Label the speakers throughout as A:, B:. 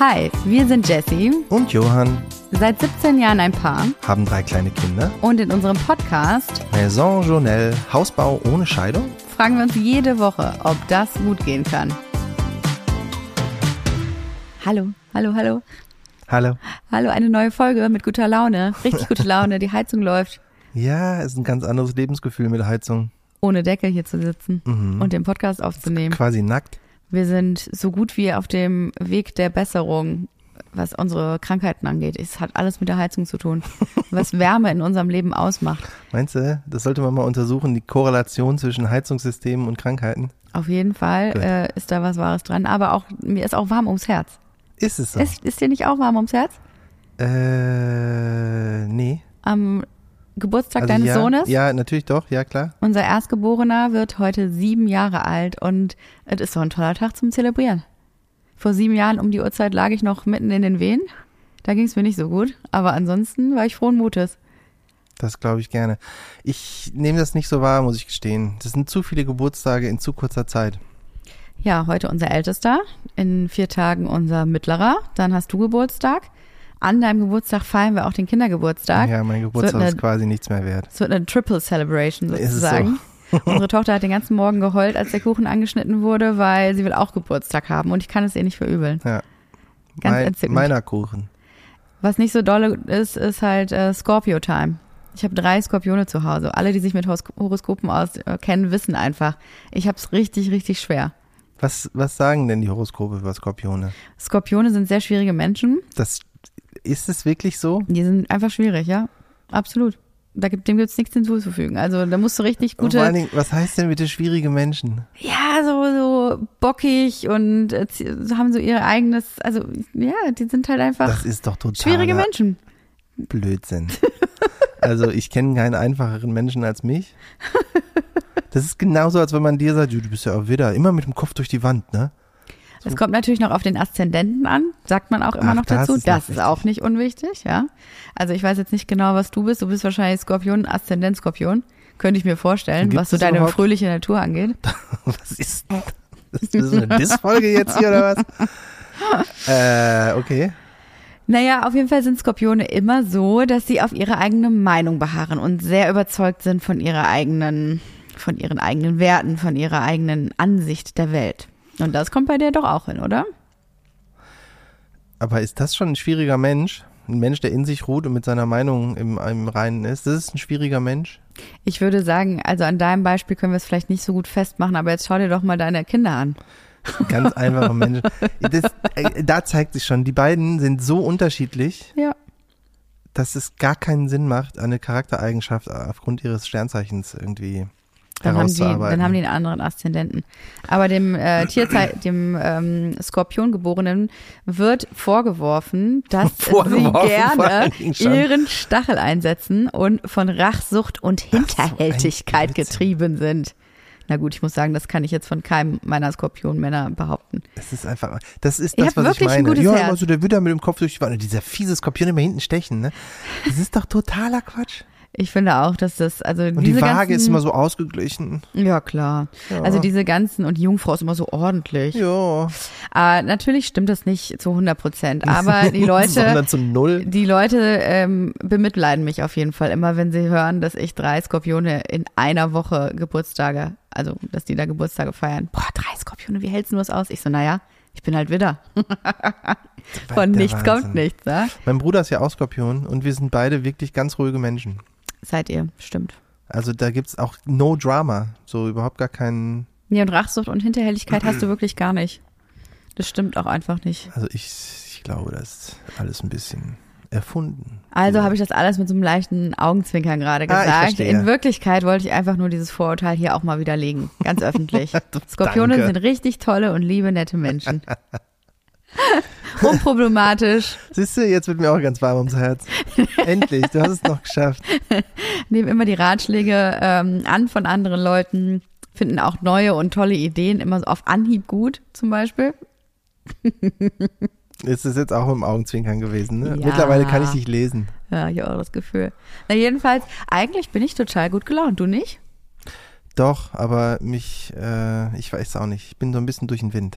A: Hi, wir sind Jessie,
B: Und Johann
A: seit 17 Jahren ein Paar
B: haben drei kleine Kinder.
A: und in unserem Podcast
B: Maison Journelle, Hausbau ohne Scheidung.
A: fragen wir uns jede Woche, ob das gut gehen kann. Hallo, hallo, hallo.
B: Hallo.
A: Hallo, eine neue Folge mit guter Laune. Richtig gute Laune, die Heizung läuft.
B: Ja, ist ein ganz anderes Lebensgefühl mit Heizung.
A: Ohne Decke hier zu sitzen
B: Mhm.
A: und den Podcast aufzunehmen.
B: Quasi nackt.
A: Wir sind so gut wie auf dem Weg der Besserung, was unsere Krankheiten angeht. Es hat alles mit der Heizung zu tun, was Wärme in unserem Leben ausmacht.
B: Meinst du, das sollte man mal untersuchen, die Korrelation zwischen Heizungssystemen und Krankheiten?
A: Auf jeden Fall äh, ist da was Wahres dran. Aber auch mir ist auch warm ums Herz.
B: Ist es so?
A: Ist, ist dir nicht auch warm ums Herz?
B: äh, nee.
A: Am Geburtstag
B: Also
A: deines
B: ja,
A: Sohnes?
B: Ja, natürlich doch, ja klar.
A: Unser Erstgeborener wird heute sieben Jahre alt und es ist so ein toller Tag zum Zelebrieren. Vor sieben Jahren um die Uhrzeit lag ich noch mitten in den Wehen. Da ging es mir nicht so gut, aber ansonsten war ich frohen Mutes.
B: Das glaube ich gerne. Ich nehme das nicht so wahr, muss ich gestehen. Das sind zu viele Geburtstage in zu kurzer Zeit.
A: Ja, heute unser Ältester, in vier Tagen unser Mittlerer, dann hast du Geburtstag. An deinem Geburtstag feiern wir auch den Kindergeburtstag.
B: Ja, mein Geburtstag
A: eine-
B: ist quasi nichts mehr wert.
A: Es wird eine Triple Celebration sozusagen. Unsere Tochter hat den ganzen Morgen geheult, als der Kuchen angeschnitten wurde, weil sie will auch Geburtstag haben und ich kann es ihr nicht verübeln.
B: Ja.
A: Ganz
B: Mein,
A: entzückend.
B: meiner Kuchen.
A: Was nicht so dolle ist, ist halt äh, Scorpio-Time. Ich habe drei Skorpione zu Hause. Alle, die sich mit Hos Horoskopen auskennen, wissen einfach, ich habe es richtig, richtig schwer.
B: Was, was sagen denn die Horoskope über Skorpione?
A: Skorpione sind sehr schwierige Menschen.
B: Das, ist es wirklich so?
A: Die sind einfach schwierig, ja. Absolut. Da gibt, dem gibt's nichts hinzuzufügen. Also da musst du richtig
B: Und vor allen
A: gute,
B: Dingen, was heißt denn bitte schwierige Menschen?
A: ja, so, so bockig und äh, haben so ihr eigenes, also ja, die sind halt einfach
B: Das ist doch total
A: schwierige Menschen.
B: Blödsinn. also ich kenne keinen einfacheren Menschen als mich. Das ist genauso, als wenn man dir sagt, du bist ja auch wieder immer mit dem Kopf durch die Wand, ne?
A: Es kommt natürlich noch auf den Aszendenten an, sagt man auch immer
B: Ach,
A: noch
B: das
A: dazu.
B: ist noch
A: das ist auch nicht unwichtig, ja. Also ich weiß jetzt nicht genau, was du bist. Du bist wahrscheinlich Skorpion, Aszendent Skorpion. Könnte ich mir vorstellen,
B: Gibt
A: was so deine
B: überhaupt?
A: fröhliche Natur angeht.
B: Was ist das? Ist das eine Diss-Folge jetzt hier oder was? äh, okay.
A: Naja, auf jeden Fall sind Skorpione immer so, dass sie auf ihre eigene Meinung beharren und sehr überzeugt sind von ihrer eigenen, von ihren eigenen Werten, von ihrer eigenen Ansicht der Welt. Und das kommt bei dir doch auch hin, oder?
B: Aber ist das schon ein schwieriger Mensch? Ein Mensch, der in sich ruht und mit seiner Meinung im, im Reinen ist? Das ist ein schwieriger Mensch?
A: Ich würde sagen, also an deinem Beispiel können wir es vielleicht nicht so gut festmachen, aber jetzt schau dir doch mal deine Kinder an.
B: Ganz einfacher Mensch. Das, äh, da zeigt sich schon, die beiden sind so unterschiedlich,
A: Ja.
B: dass es gar keinen Sinn macht, eine Charaktereigenschaft aufgrund ihres Sternzeichens irgendwie
A: Dann haben, die, dann haben die einen anderen Aszendenten. Aber dem äh, Tierzei dem ähm, Skorpiongeborenen wird vorgeworfen, dass
B: Vorgeworfen,
A: sie gerne ihren Stachel einsetzen und von Rachsucht und
B: so,
A: Hinterhältigkeit
B: Blödsinn.
A: getrieben sind. Na gut, ich muss sagen, das kann ich jetzt von keinem meiner Skorpionmänner behaupten.
B: Das ist einfach, das ist das,
A: habt
B: was ich meine.
A: gutes
B: ja,
A: Herz.
B: also der wird da mit dem Kopf durch die Wand. Dieser fiese Skorpion immer hinten stechen, ne? Das ist doch totaler Quatsch.
A: Ich finde auch, dass das, also
B: Und
A: diese
B: die Waage
A: ganzen,
B: ist immer so ausgeglichen.
A: Ja, klar.
B: Ja.
A: Also diese ganzen, und die Jungfrau ist immer so ordentlich.
B: Ja.
A: Äh, natürlich stimmt das nicht zu 100 Prozent, aber die Leute,
B: zu null.
A: die Leute ähm, bemitleiden mich auf jeden Fall immer, wenn sie hören, dass ich drei Skorpione in einer Woche Geburtstage, also dass die da Geburtstage feiern. Boah, drei Skorpione, wie hältst du das aus? Ich so, naja, ich bin halt wieder. Von nichts
B: Wahnsinn.
A: kommt nichts, ne?
B: Mein Bruder ist ja auch Skorpion und wir sind beide wirklich ganz ruhige Menschen.
A: Seid ihr, stimmt.
B: Also da gibt's auch no Drama. So überhaupt gar keinen.
A: Nee, und Rachsucht und Hinterhältigkeit hast du wirklich gar nicht. Das stimmt auch einfach nicht.
B: Also ich, ich glaube, das ist alles ein bisschen erfunden.
A: Also
B: Ja.
A: habe ich das alles mit so einem leichten Augenzwinkern gerade
B: Ah,
A: gesagt.
B: verstehe.
A: In Wirklichkeit wollte ich einfach nur dieses Vorurteil hier auch mal widerlegen. Ganz öffentlich. Skorpione sind richtig tolle und liebe, nette Menschen. Unproblematisch,
B: Siehst du, jetzt wird mir auch ganz warm ums Herz. Endlich, du hast es noch geschafft.
A: nehmen immer die Ratschläge ähm, an von anderen Leuten, finden auch neue und tolle Ideen immer so auf Anhieb gut, zum Beispiel.
B: Ist es jetzt auch mit dem Augenzwinkern gewesen, ne?
A: Ja.
B: Mittlerweile kann ich dich lesen.
A: Ja, ich habe auch das Gefühl. Na jedenfalls, eigentlich bin ich total gut gelaunt. Du nicht?
B: Doch, aber mich, äh, ich weiß auch nicht. Ich bin so ein bisschen durch den Wind.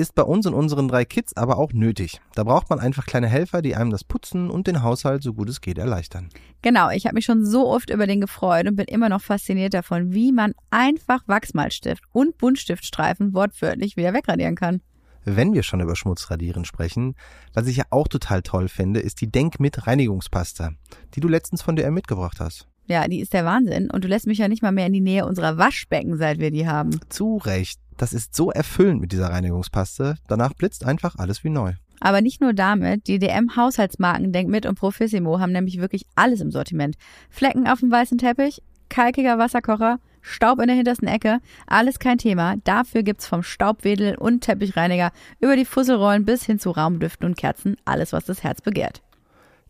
B: Ist bei uns und unseren drei Kids aber auch nötig. Da braucht man einfach kleine Helfer, die einem das Putzen und den Haushalt so gut es geht erleichtern.
A: Genau, ich habe mich schon so oft über den gefreut und bin immer noch fasziniert davon, wie man einfach Wachsmalstift und Buntstiftstreifen wortwörtlich wieder wegradieren kann.
B: Wenn wir schon über Schmutzradieren sprechen, was ich ja auch total toll finde, ist die Denk mit Reinigungspasta, die du letztens von DM mitgebracht hast.
A: Ja, die ist der Wahnsinn und du lässt mich ja nicht mal mehr in die Nähe unserer Waschbecken, seit wir die haben.
B: Zu Recht. Das ist so erfüllend mit dieser Reinigungspaste. Danach blitzt einfach alles wie neu.
A: Aber nicht nur damit, die DM-Haushaltsmarken Denk mit und Profissimo haben nämlich wirklich alles im Sortiment. Flecken auf dem weißen Teppich, kalkiger Wasserkocher, Staub in der hintersten Ecke, alles kein Thema. Dafür gibt's vom Staubwedel und Teppichreiniger über die Fusselrollen bis hin zu Raumdüften und Kerzen alles, was das Herz begehrt.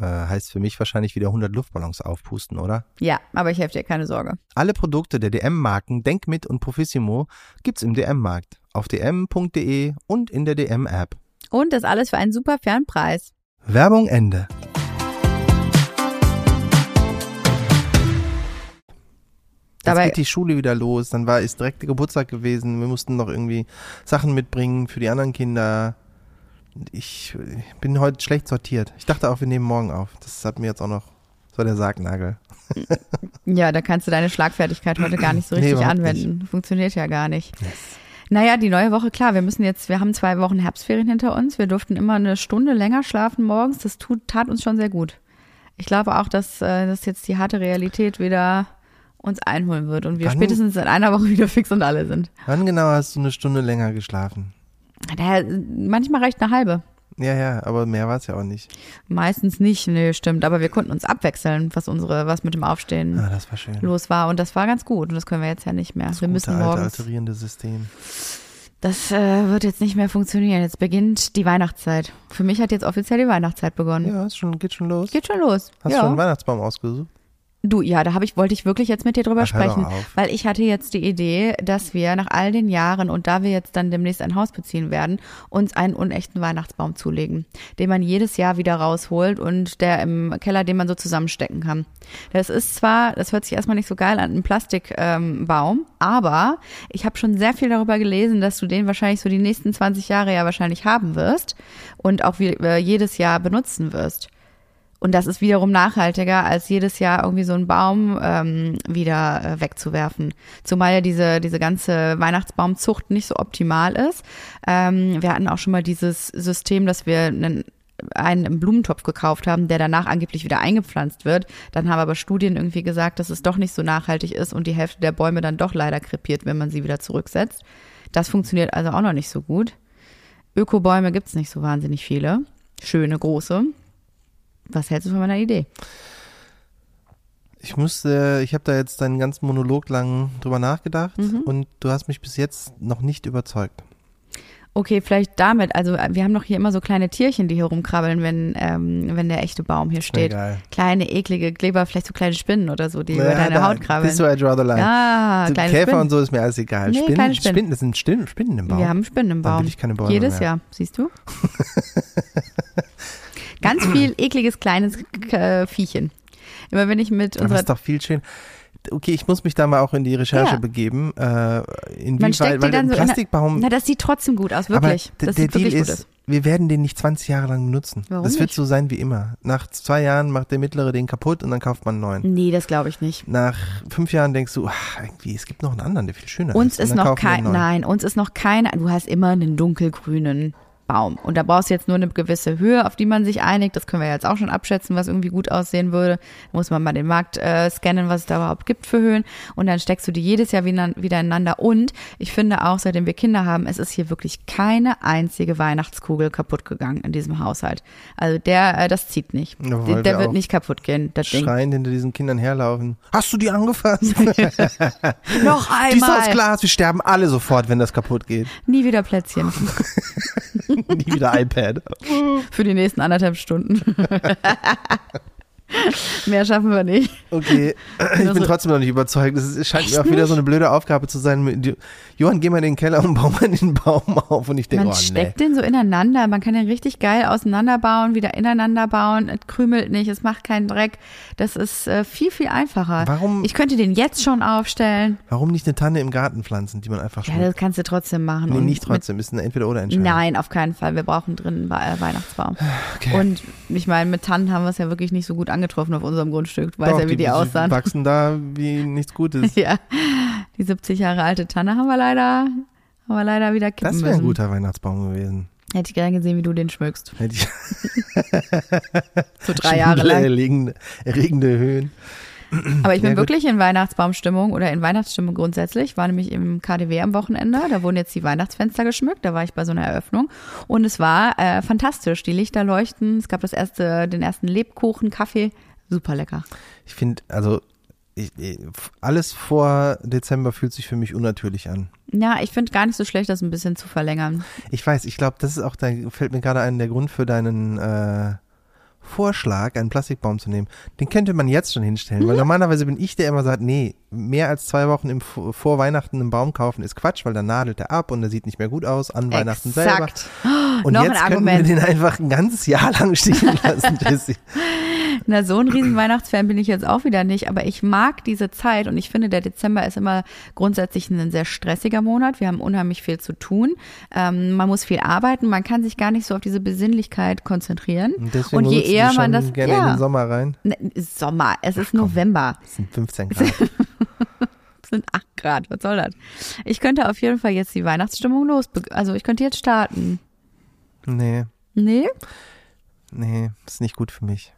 B: Äh, heißt für mich wahrscheinlich wieder 100 Luftballons aufpusten, oder?
A: Ja, aber ich helfe dir, keine Sorge.
B: Alle Produkte der DM-Marken Denk mit und Profissimo gibt's im DM-Markt, auf dm.de und in der DM-App.
A: Und das alles für einen super fairen Preis.
B: Werbung Ende. Jetzt
A: Dabei-
B: geht die Schule wieder los, dann war ist direkt der Geburtstag gewesen, wir mussten noch irgendwie Sachen mitbringen für die anderen Kinder. Ich bin heute schlecht sortiert. Ich dachte auch, wir nehmen morgen auf. Das hat mir jetzt auch noch, das war der Sargnagel.
A: Ja, da kannst du deine Schlagfertigkeit heute gar nicht so
B: Nee,
A: richtig
B: überhaupt
A: anwenden. Funktioniert ja gar nicht. Naja, die neue Woche, klar, wir müssen jetzt, wir haben zwei Wochen Herbstferien hinter uns. Wir durften immer eine Stunde länger schlafen morgens. Das tut, tat uns schon sehr gut. Ich glaube auch, dass, äh, dass jetzt die harte Realität wieder uns einholen wird und wir
B: Wann-
A: spätestens in einer Woche wieder fix und alle sind.
B: Wann genau hast du eine Stunde länger geschlafen?
A: Daher, manchmal reicht eine halbe.
B: Ja, ja, aber mehr war es ja auch nicht.
A: Meistens nicht, nee, stimmt. Aber wir konnten uns abwechseln, was unsere, was mit dem Aufstehen
B: Ah, war
A: los war. Und das war ganz gut. Und das können wir jetzt ja nicht mehr.
B: Das
A: wir
B: gute,
A: müssen
B: alte,
A: morgens.
B: alterierende System.
A: Das äh, wird jetzt nicht mehr funktionieren. Jetzt beginnt die Weihnachtszeit. Für mich hat jetzt offiziell die Weihnachtszeit begonnen.
B: Ja, schon, geht schon los.
A: Geht schon los.
B: Hast
A: ja.
B: du schon einen Weihnachtsbaum ausgesucht?
A: Du, ja, da habe ich, wollte ich wirklich jetzt mit dir drüber
B: Ach,
A: sprechen, weil ich hatte jetzt die Idee, dass wir nach all den Jahren und da wir jetzt dann demnächst ein Haus beziehen werden, uns einen unechten Weihnachtsbaum zulegen, den man jedes Jahr wieder rausholt und der im Keller, den man so zusammenstecken kann. Das ist zwar, das hört sich erstmal nicht so geil an, ein Plastikbaum, ähm, aber ich habe schon sehr viel darüber gelesen, dass du den wahrscheinlich so die nächsten 20 Jahre ja wahrscheinlich haben wirst und auch wie, äh, jedes Jahr benutzen wirst. Und das ist wiederum nachhaltiger, als jedes Jahr irgendwie so einen Baum ähm, wieder äh, wegzuwerfen. Zumal ja diese, diese ganze Weihnachtsbaumzucht nicht so optimal ist. Ähm, wir hatten auch schon mal dieses System, dass wir einen einen im Blumentopf gekauft haben, der danach angeblich wieder eingepflanzt wird. Dann haben aber Studien irgendwie gesagt, dass es doch nicht so nachhaltig ist und die Hälfte der Bäume dann doch leider krepiert, wenn man sie wieder zurücksetzt. Das funktioniert also auch noch nicht so gut. Ökobäume gibt's nicht so wahnsinnig viele. Schöne, große. Was hältst du von meiner Idee?
B: Ich musste, ich habe da jetzt deinen ganzen Monolog lang drüber nachgedacht
A: Mhm.
B: und du hast mich bis jetzt noch nicht überzeugt.
A: Okay, vielleicht damit. Also äh, wir haben doch hier immer so kleine Tierchen, die hier rumkrabbeln, wenn, ähm, wenn der echte Baum hier steht.
B: Egal.
A: Kleine, eklige Kleber, vielleicht so kleine Spinnen oder so, die über deine
B: da
A: Haut krabbeln.
B: Bist du I draw the line.
A: ja,
B: So
A: kleine
B: Käfer
A: Spinnen.
B: und so ist mir alles egal.
A: Nee,
B: Spinnen,
A: kleine Spinnen.
B: Spinnen, das sind Spinnen, Spinnen im Baum.
A: Wir haben Spinnen im
B: Dann
A: Baum.
B: will ich keine Bäume
A: Jedes
B: mehr.
A: Jahr, siehst du? Ganz viel ekliges kleines äh, Viechchen. Immer wenn ich mit unserer
B: ist doch viel schön. Okay, ich muss mich da mal auch in die Recherche
A: Ja.
B: begeben. Äh,
A: Man
B: inwieweit,
A: steckt die
B: weil
A: dann so in
B: Plastikbaum,
A: Na, das sieht trotzdem gut aus, wirklich.
B: aber
A: das
B: der Deal
A: wirklich
B: ist, wir werden den nicht 20 Jahre lang benutzen.
A: Warum
B: das wird
A: nicht?
B: so sein wie immer. Nach zwei Jahren macht der mittlere den kaputt und dann kauft man einen neuen.
A: Nee, das glaube ich nicht.
B: Nach fünf Jahren denkst du, ach, irgendwie, es gibt noch einen anderen, der viel schöner
A: Uns
B: ist. Und
A: ist noch kein, nein, uns ist noch kein, du hast immer einen dunkelgrünen Baum. Und da brauchst du jetzt nur eine gewisse Höhe, auf die man sich einigt. Das können wir jetzt auch schon abschätzen, was irgendwie gut aussehen würde. Da muss man mal den Markt äh, scannen, was es da überhaupt gibt für Höhen. Und dann steckst du die jedes Jahr wieder, wieder ineinander. Und ich finde auch, seitdem wir Kinder haben, es ist hier wirklich keine einzige Weihnachtskugel kaputt gegangen in diesem Haushalt. Also der, äh, das zieht nicht.
B: Ja, weil
A: der
B: wir
A: der wird nicht kaputt gehen, das Ding.
B: Schreiend hinter diesen Kindern herlaufen. Hast du die angefasst?
A: Noch
B: Die ist aus
A: einmal.
B: Glas. Wir sterben alle sofort, wenn das kaputt geht.
A: Nie wieder Plätzchen.
B: Nie wieder iPad.
A: Für die nächsten anderthalb Stunden. Mehr schaffen wir nicht.
B: Okay, ich bin
A: Also-
B: trotzdem noch nicht überzeugt. Es scheint
A: Echt
B: mir auch wieder
A: nicht?
B: so eine blöde Aufgabe zu sein. Johann, geh mal in den Keller und bau mal den Baum auf. Und ich denke,
A: Man
B: oh nee.
A: steckt den so ineinander. Man kann den richtig geil auseinanderbauen, wieder ineinander bauen. Es krümelt nicht, es macht keinen Dreck. Das ist äh, viel, viel einfacher.
B: Warum-
A: Ich könnte den jetzt schon aufstellen.
B: Warum nicht eine Tanne im Garten pflanzen, die man einfach
A: Ja,
B: schmückt?
A: das kannst du trotzdem machen.
B: nee,
A: Und
B: nicht trotzdem. Ist eine Entweder-Oder-Entscheidung.
A: Nein, auf keinen Fall. Wir brauchen drin einen We- äh, Weihnachtsbaum.
B: Okay.
A: Und ich meine, mit Tannen haben wir es ja wirklich nicht so gut angetroffen auf unserem Grundstück. Du weißt
B: Doch,
A: ja, wie die, aussahen.
B: wachsen da wie nichts Gutes.
A: Ja, die 70 Jahre alte Tanne haben wir leider, haben wir leider wieder kippen
B: Das wäre ein guter Weihnachtsbaum gewesen.
A: Hätte ich gerne gesehen, wie du den schmückst.
B: Hätte ich
A: So drei Jahre lang.
B: Erregende, erregende Höhen.
A: Aber ich bin wirklich in Weihnachtsbaumstimmung oder in Weihnachtsstimmung grundsätzlich. War nämlich im KDW am Wochenende. Da wurden jetzt die Weihnachtsfenster geschmückt. Da war ich bei so einer Eröffnung. Und es war äh, fantastisch. Die Lichter leuchten. Es gab das erste, den ersten Lebkuchen, Kaffee. Super lecker.
B: Ich finde, also ich, alles vor Dezember fühlt sich für mich unnatürlich an.
A: Ja, ich finde gar nicht so schlecht, das ein bisschen zu verlängern.
B: Ich weiß, ich glaube, das ist auch, dein, fällt mir gerade ein, der Grund für deinen äh, Vorschlag, einen Plastikbaum zu nehmen. Den könnte man jetzt schon hinstellen, weil normalerweise bin ich der immer sagt, nee, mehr als zwei Wochen im, vor Weihnachten einen Baum kaufen ist Quatsch, weil dann nadelt er ab und der sieht nicht mehr gut aus an Weihnachten selber.
A: Exakt.
B: Und
A: Noch ein
B: jetzt könnten
A: Argument.
B: wir den einfach ein ganzes Jahr lang stehen lassen, Jesse.
A: Na, so ein riesen Weihnachtsfan bin ich jetzt auch wieder nicht, aber ich mag diese Zeit und ich finde, der Dezember ist immer grundsätzlich ein sehr stressiger Monat. Wir haben unheimlich viel zu tun. Ähm, man muss viel arbeiten, man kann sich gar nicht so auf diese Besinnlichkeit konzentrieren.
B: Und deswegen
A: Und je eher man das,
B: gerne in
A: ja,
B: den Sommer rein.
A: Ne, Sommer, es ist November,
B: Das sind 15 Grad.
A: es sind acht Grad, was soll das? Ich könnte auf jeden Fall jetzt die Weihnachtsstimmung los, also ich könnte jetzt starten.
B: nee,
A: Nee?
B: nee, ist nicht gut für mich.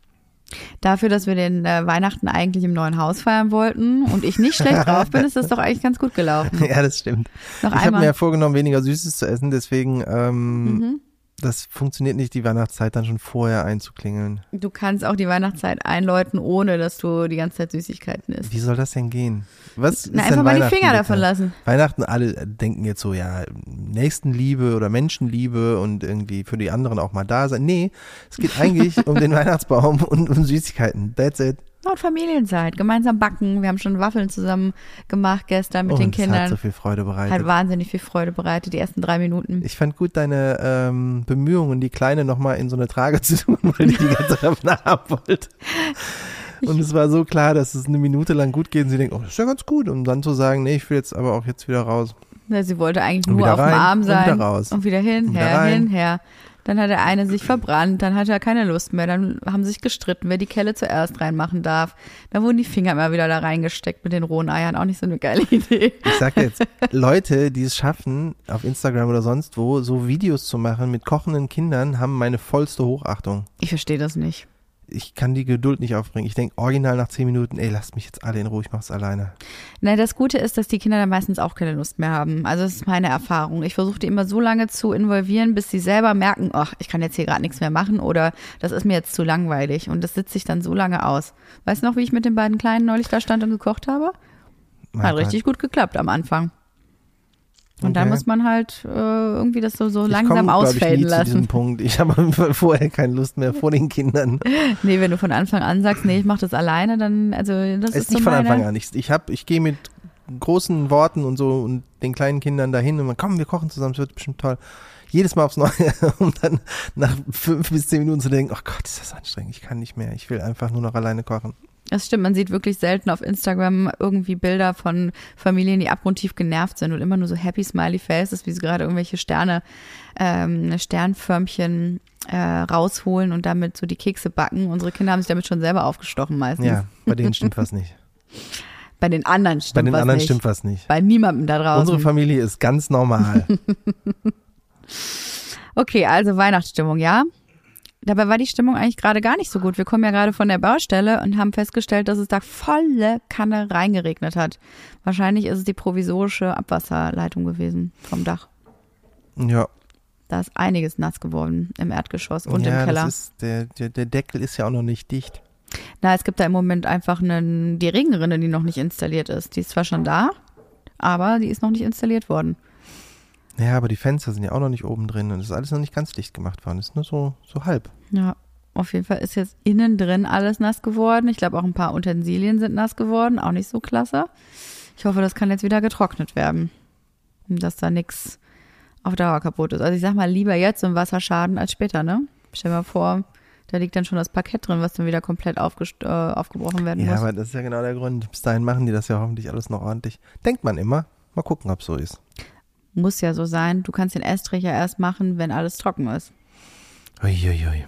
A: Dafür, dass wir den äh, Weihnachten eigentlich im neuen Haus feiern wollten und ich nicht schlecht drauf bin, ist das doch eigentlich ganz gut gelaufen.
B: Ja, das stimmt.
A: Noch
B: ich habe mir ja vorgenommen, weniger Süßes zu essen, deswegen ähm,
A: Mhm.
B: Das funktioniert nicht, die Weihnachtszeit dann schon vorher einzuklingeln.
A: Du kannst auch die Weihnachtszeit einläuten, ohne dass du die ganze Zeit Süßigkeiten isst.
B: Wie soll das denn gehen? Was
A: Na,
B: ist
A: einfach mal die Finger davon lassen.
B: Weihnachten, alle denken jetzt so, ja, Nächstenliebe oder Menschenliebe und irgendwie für die anderen auch mal da sein. Nee, es geht eigentlich um den Weihnachtsbaum und um Süßigkeiten. That's it.
A: Und Familienzeit, gemeinsam backen. Wir haben schon Waffeln zusammen gemacht gestern mit
B: und
A: den
B: es hat
A: Kindern.
B: so viel Freude bereitet.
A: Hat wahnsinnig viel Freude bereitet, die ersten drei Minuten.
B: Ich fand gut deine ähm, Bemühungen, die Kleine nochmal in so eine Trage zu tun, weil die die ganze Zeit haben wollte. Und es war so klar, dass es eine Minute lang gut geht und sie denkt, oh, das ist ja ganz gut. Und dann zu sagen, nee, ich will jetzt aber auch jetzt wieder raus.
A: Ja, Sie wollte eigentlich
B: Und
A: nur auf dem Arm
B: und
A: sein.
B: wieder raus.
A: Und wieder hin,
B: Und wieder
A: her,
B: rein.
A: hin, her. Dann hat der eine sich verbrannt, dann hat er keine Lust mehr, dann haben sich gestritten, wer die Kelle zuerst reinmachen darf. Dann wurden die Finger immer wieder da reingesteckt mit den rohen Eiern, auch nicht so eine geile Idee.
B: Ich sag jetzt, Leute, die es schaffen, auf Instagram oder sonst wo, so Videos zu machen mit kochenden Kindern, haben meine vollste Hochachtung.
A: Ich verstehe das nicht.
B: Ich kann die Geduld nicht aufbringen. Ich denke original nach zehn Minuten, ey, lasst mich jetzt alle in Ruhe, ich mach's alleine.
A: Na, das Gute ist, dass die Kinder dann meistens auch keine Lust mehr haben. Also das ist meine Erfahrung. Ich versuche die immer so lange zu involvieren, bis sie selber merken, ach, ich kann jetzt hier gerade nichts mehr machen oder das ist mir jetzt zu langweilig. Und das sitze ich dann so lange aus. Weißt du noch, wie ich mit den beiden Kleinen neulich da stand und gekocht habe?
B: Mein
A: Hat
B: Gott.
A: richtig gut geklappt am Anfang. Und dann
B: Okay.
A: muss man halt äh, irgendwie das so, so langsam
B: komm,
A: ausfaden
B: ich, nie Zu diesem
A: lassen.
B: Punkt. Ich habe vorher keine Lust mehr vor den Kindern.
A: Nee, wenn du von Anfang an sagst, nee, ich mache das alleine, dann, also das
B: Es
A: ist
B: ist nicht
A: so
B: von Anfang an. Ich, ich, hab, ich gehe mit großen Worten und so und den kleinen Kindern dahin und man, komm, wir kochen zusammen, es wird bestimmt toll. Jedes Mal aufs Neue, um dann nach fünf bis zehn Minuten zu denken, oh Gott, ist das anstrengend, ich kann nicht mehr, ich will einfach nur noch alleine kochen.
A: Das stimmt, man sieht wirklich selten auf Instagram irgendwie Bilder von Familien, die abgrundtief genervt sind und immer nur so happy smiley faces, wie sie gerade irgendwelche Sterne, ähm, Sternförmchen äh, rausholen und damit so die Kekse backen. Unsere Kinder haben sich damit schon selber aufgestochen meistens.
B: Ja, bei denen stimmt was nicht.
A: Bei den anderen stimmt
B: Bei den
A: was
B: anderen
A: nicht.
B: stimmt was nicht.
A: Bei niemandem da draußen.
B: Unsere Familie ist ganz normal.
A: Okay, also Weihnachtsstimmung, ja? Dabei war die Stimmung eigentlich gerade gar nicht so gut. Wir kommen ja gerade von der Baustelle und haben festgestellt, dass es da volle Kanne reingeregnet hat. Wahrscheinlich ist es die provisorische Abwasserleitung gewesen vom Dach.
B: Ja.
A: Da ist einiges nass geworden im Erdgeschoss und
B: ja,
A: im Keller.
B: Das ist, der, der, der Deckel ist ja auch noch nicht dicht.
A: Na, es gibt da im Moment einfach einen, die Regenrinne, die noch nicht installiert ist. Die ist zwar schon da, aber die ist noch nicht installiert worden.
B: Ja, aber die Fenster sind ja auch noch nicht oben drin und es ist alles noch nicht ganz dicht gemacht worden. Es ist nur so, so halb.
A: Ja, auf jeden Fall ist jetzt innen drin alles nass geworden. Ich glaube, auch ein paar Utensilien sind nass geworden. Auch nicht so klasse. Ich hoffe, das kann jetzt wieder getrocknet werden. Und dass da nichts auf Dauer kaputt ist. Also ich sag mal, lieber jetzt so ein Wasserschaden als später, ne? Stell dir mal vor, da liegt dann schon das Parkett drin, was dann wieder komplett äh, aufgebrochen werden
B: Ja,
A: muss.
B: aber das ist ja genau der Grund. Bis dahin machen die das ja hoffentlich alles noch ordentlich. Denkt man immer. Mal gucken, ob so ist.
A: Muss ja so sein. Du kannst den Estrich ja erst machen, wenn alles trocken ist.
B: Uiuiui.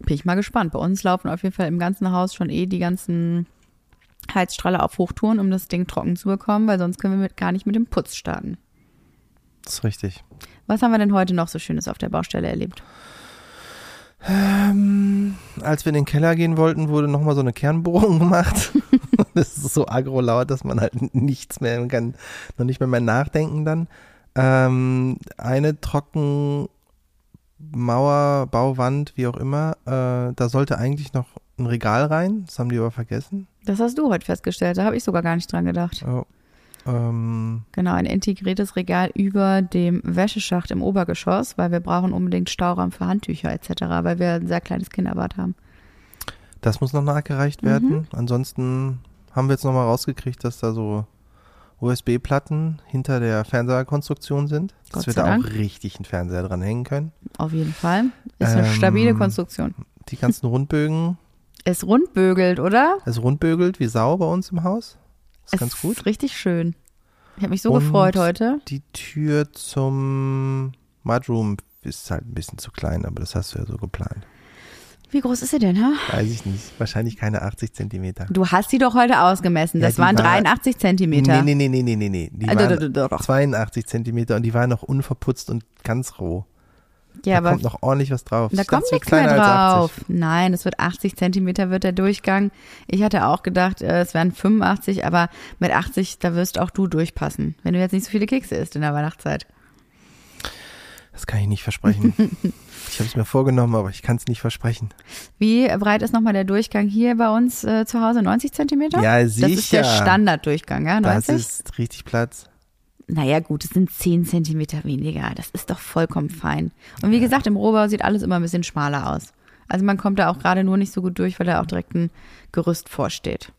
A: Bin ich mal gespannt. Bei uns laufen auf jeden Fall im ganzen Haus schon eh die ganzen Heizstrahler auf Hochtouren, um das Ding trocken zu bekommen, weil sonst können wir mit, gar nicht mit dem Putz starten.
B: Das ist richtig.
A: Was haben wir denn heute noch so Schönes auf der Baustelle erlebt?
B: Ähm, als wir in den Keller gehen wollten, wurde nochmal so eine Kernbohrung gemacht. das ist so agro-laut, dass man halt nichts mehr, kann noch nicht mehr, mehr nachdenken dann. Ähm, eine Trockenmauer, Bauwand, wie auch immer, äh, da sollte eigentlich noch ein Regal rein. Das haben die aber vergessen.
A: Das hast du heute festgestellt, da habe ich sogar gar nicht dran gedacht.
B: Oh, ähm,
A: Genau, ein integriertes Regal über dem Wäscheschacht im Obergeschoss, weil wir brauchen unbedingt Stauraum für Handtücher etc., weil wir ein sehr kleines Kinderbad haben.
B: das muss noch nachgereicht werden. Ansonsten haben wir jetzt nochmal rausgekriegt, dass da so USB-Platten hinter der Fernseherkonstruktion sind, dass
A: Gott
B: wir da
A: Dank.
B: auch richtig einen Fernseher dran hängen können.
A: Auf jeden Fall. Ist eine
B: Ähm,
A: stabile Konstruktion.
B: Die ganzen Rundbögen,
A: Es rundbögelt, oder?
B: also rundbögelt wie Sau bei uns im Haus. Ist
A: es
B: ganz gut.
A: Ist richtig schön. Ich habe mich so
B: Und
A: gefreut heute.
B: Die Tür zum Mudroom ist halt ein bisschen zu klein, aber das hast du ja so geplant.
A: Wie groß ist sie denn, ha?
B: Weiß ich nicht. Wahrscheinlich keine 80 Zentimeter.
A: Du hast sie doch heute ausgemessen.
B: Ja,
A: Das
B: die
A: waren
B: war-
A: 83 Zentimeter.
B: Nee, nee, nee, nee, nee, nee, nee. Die
A: doch,
B: waren
A: doch, doch, doch.
B: 82 Zentimeter und die waren noch unverputzt und ganz roh.
A: Ja,
B: da
A: aber
B: kommt noch ordentlich was drauf.
A: da
B: Ich
A: kommt nichts mehr drauf. Nein, es wird 80 Zentimeter wird der Durchgang. Ich hatte auch gedacht, äh, es wären 85, aber mit 80, da wirst auch du durchpassen. Wenn du jetzt nicht so viele Kekse isst in der Weihnachtszeit.
B: Das kann ich nicht versprechen. ich habe es mir vorgenommen, aber ich kann es nicht versprechen.
A: Wie breit ist nochmal der Durchgang hier bei uns äh, zu Hause? 90 Zentimeter?
B: Ja,
A: Das ist der
B: sicher.
A: Standarddurchgang, ja? 90?
B: Das ist richtig Platz.
A: Naja, gut, es sind 10 Zentimeter weniger. Das ist doch vollkommen fein. Und wie gesagt, im Rohbau sieht alles immer ein bisschen schmaler aus. Also man kommt da auch gerade nur nicht so gut durch, weil da auch direkt ein Gerüst vorsteht.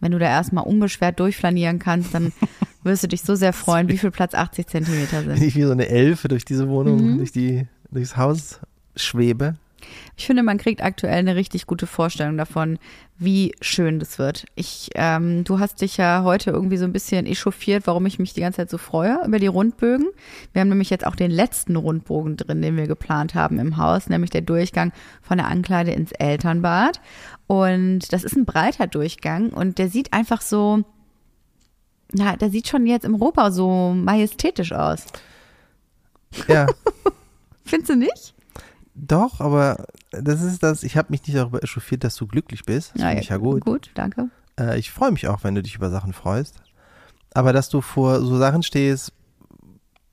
A: Wenn du da erstmal unbeschwert durchflanieren kannst, dann wirst du dich so sehr freuen, wie viel Platz 80 Zentimeter
B: Wenn
A: sind.
B: ich wie so eine Elfe durch diese Wohnung,
A: Mhm.
B: durch die, durchs Haus schwebe.
A: Ich finde, man kriegt aktuell eine richtig gute Vorstellung davon, wie schön das wird. Ich, ähm, du hast dich ja heute irgendwie so ein bisschen echauffiert, warum ich mich die ganze Zeit so freue über die Rundbögen. Wir haben nämlich jetzt auch den letzten Rundbogen drin, den wir geplant haben im Haus, nämlich der Durchgang von der Ankleide ins Elternbad. Und das ist ein breiter Durchgang und der sieht einfach so, ja, der sieht schon jetzt im Rohbau so majestätisch aus.
B: Ja,
A: Findest du nicht?
B: doch, aber das ist das, ich habe mich nicht darüber echauffiert, dass du glücklich bist. Das finde ich ja gut.
A: Gut, danke.
B: Äh, ich freue mich auch, wenn du dich über Sachen freust. Aber dass du vor so Sachen stehst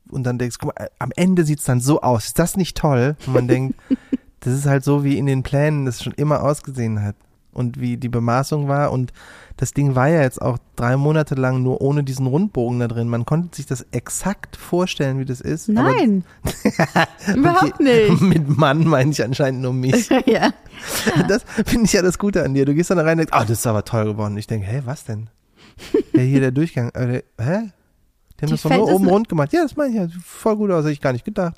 B: und dann denkst, guck mal, am Ende sieht's dann so aus. Ist das nicht toll? Und man denkt, das ist halt so, wie in den Plänen das schon immer ausgesehen hat. Und wie die Bemaßung war. Und das Ding war ja jetzt auch drei Monate lang nur ohne diesen Rundbogen da drin. Man konnte sich das exakt vorstellen, wie das ist.
A: Nein, überhaupt nicht.
B: Mit Mann meine ich anscheinend nur mich.
A: ja.
B: Das finde ich ja das Gute an dir. Du gehst dann da rein und denkst, ah, das ist aber toll geworden. Ich denke, hä, was denn? Ja, hier der Durchgang. Äh, der- hä? Die haben
A: Die
B: das
A: es
B: oben rund gemacht. Ja, das meine ich ja. Voll gut aus, hätte ich gar nicht gedacht.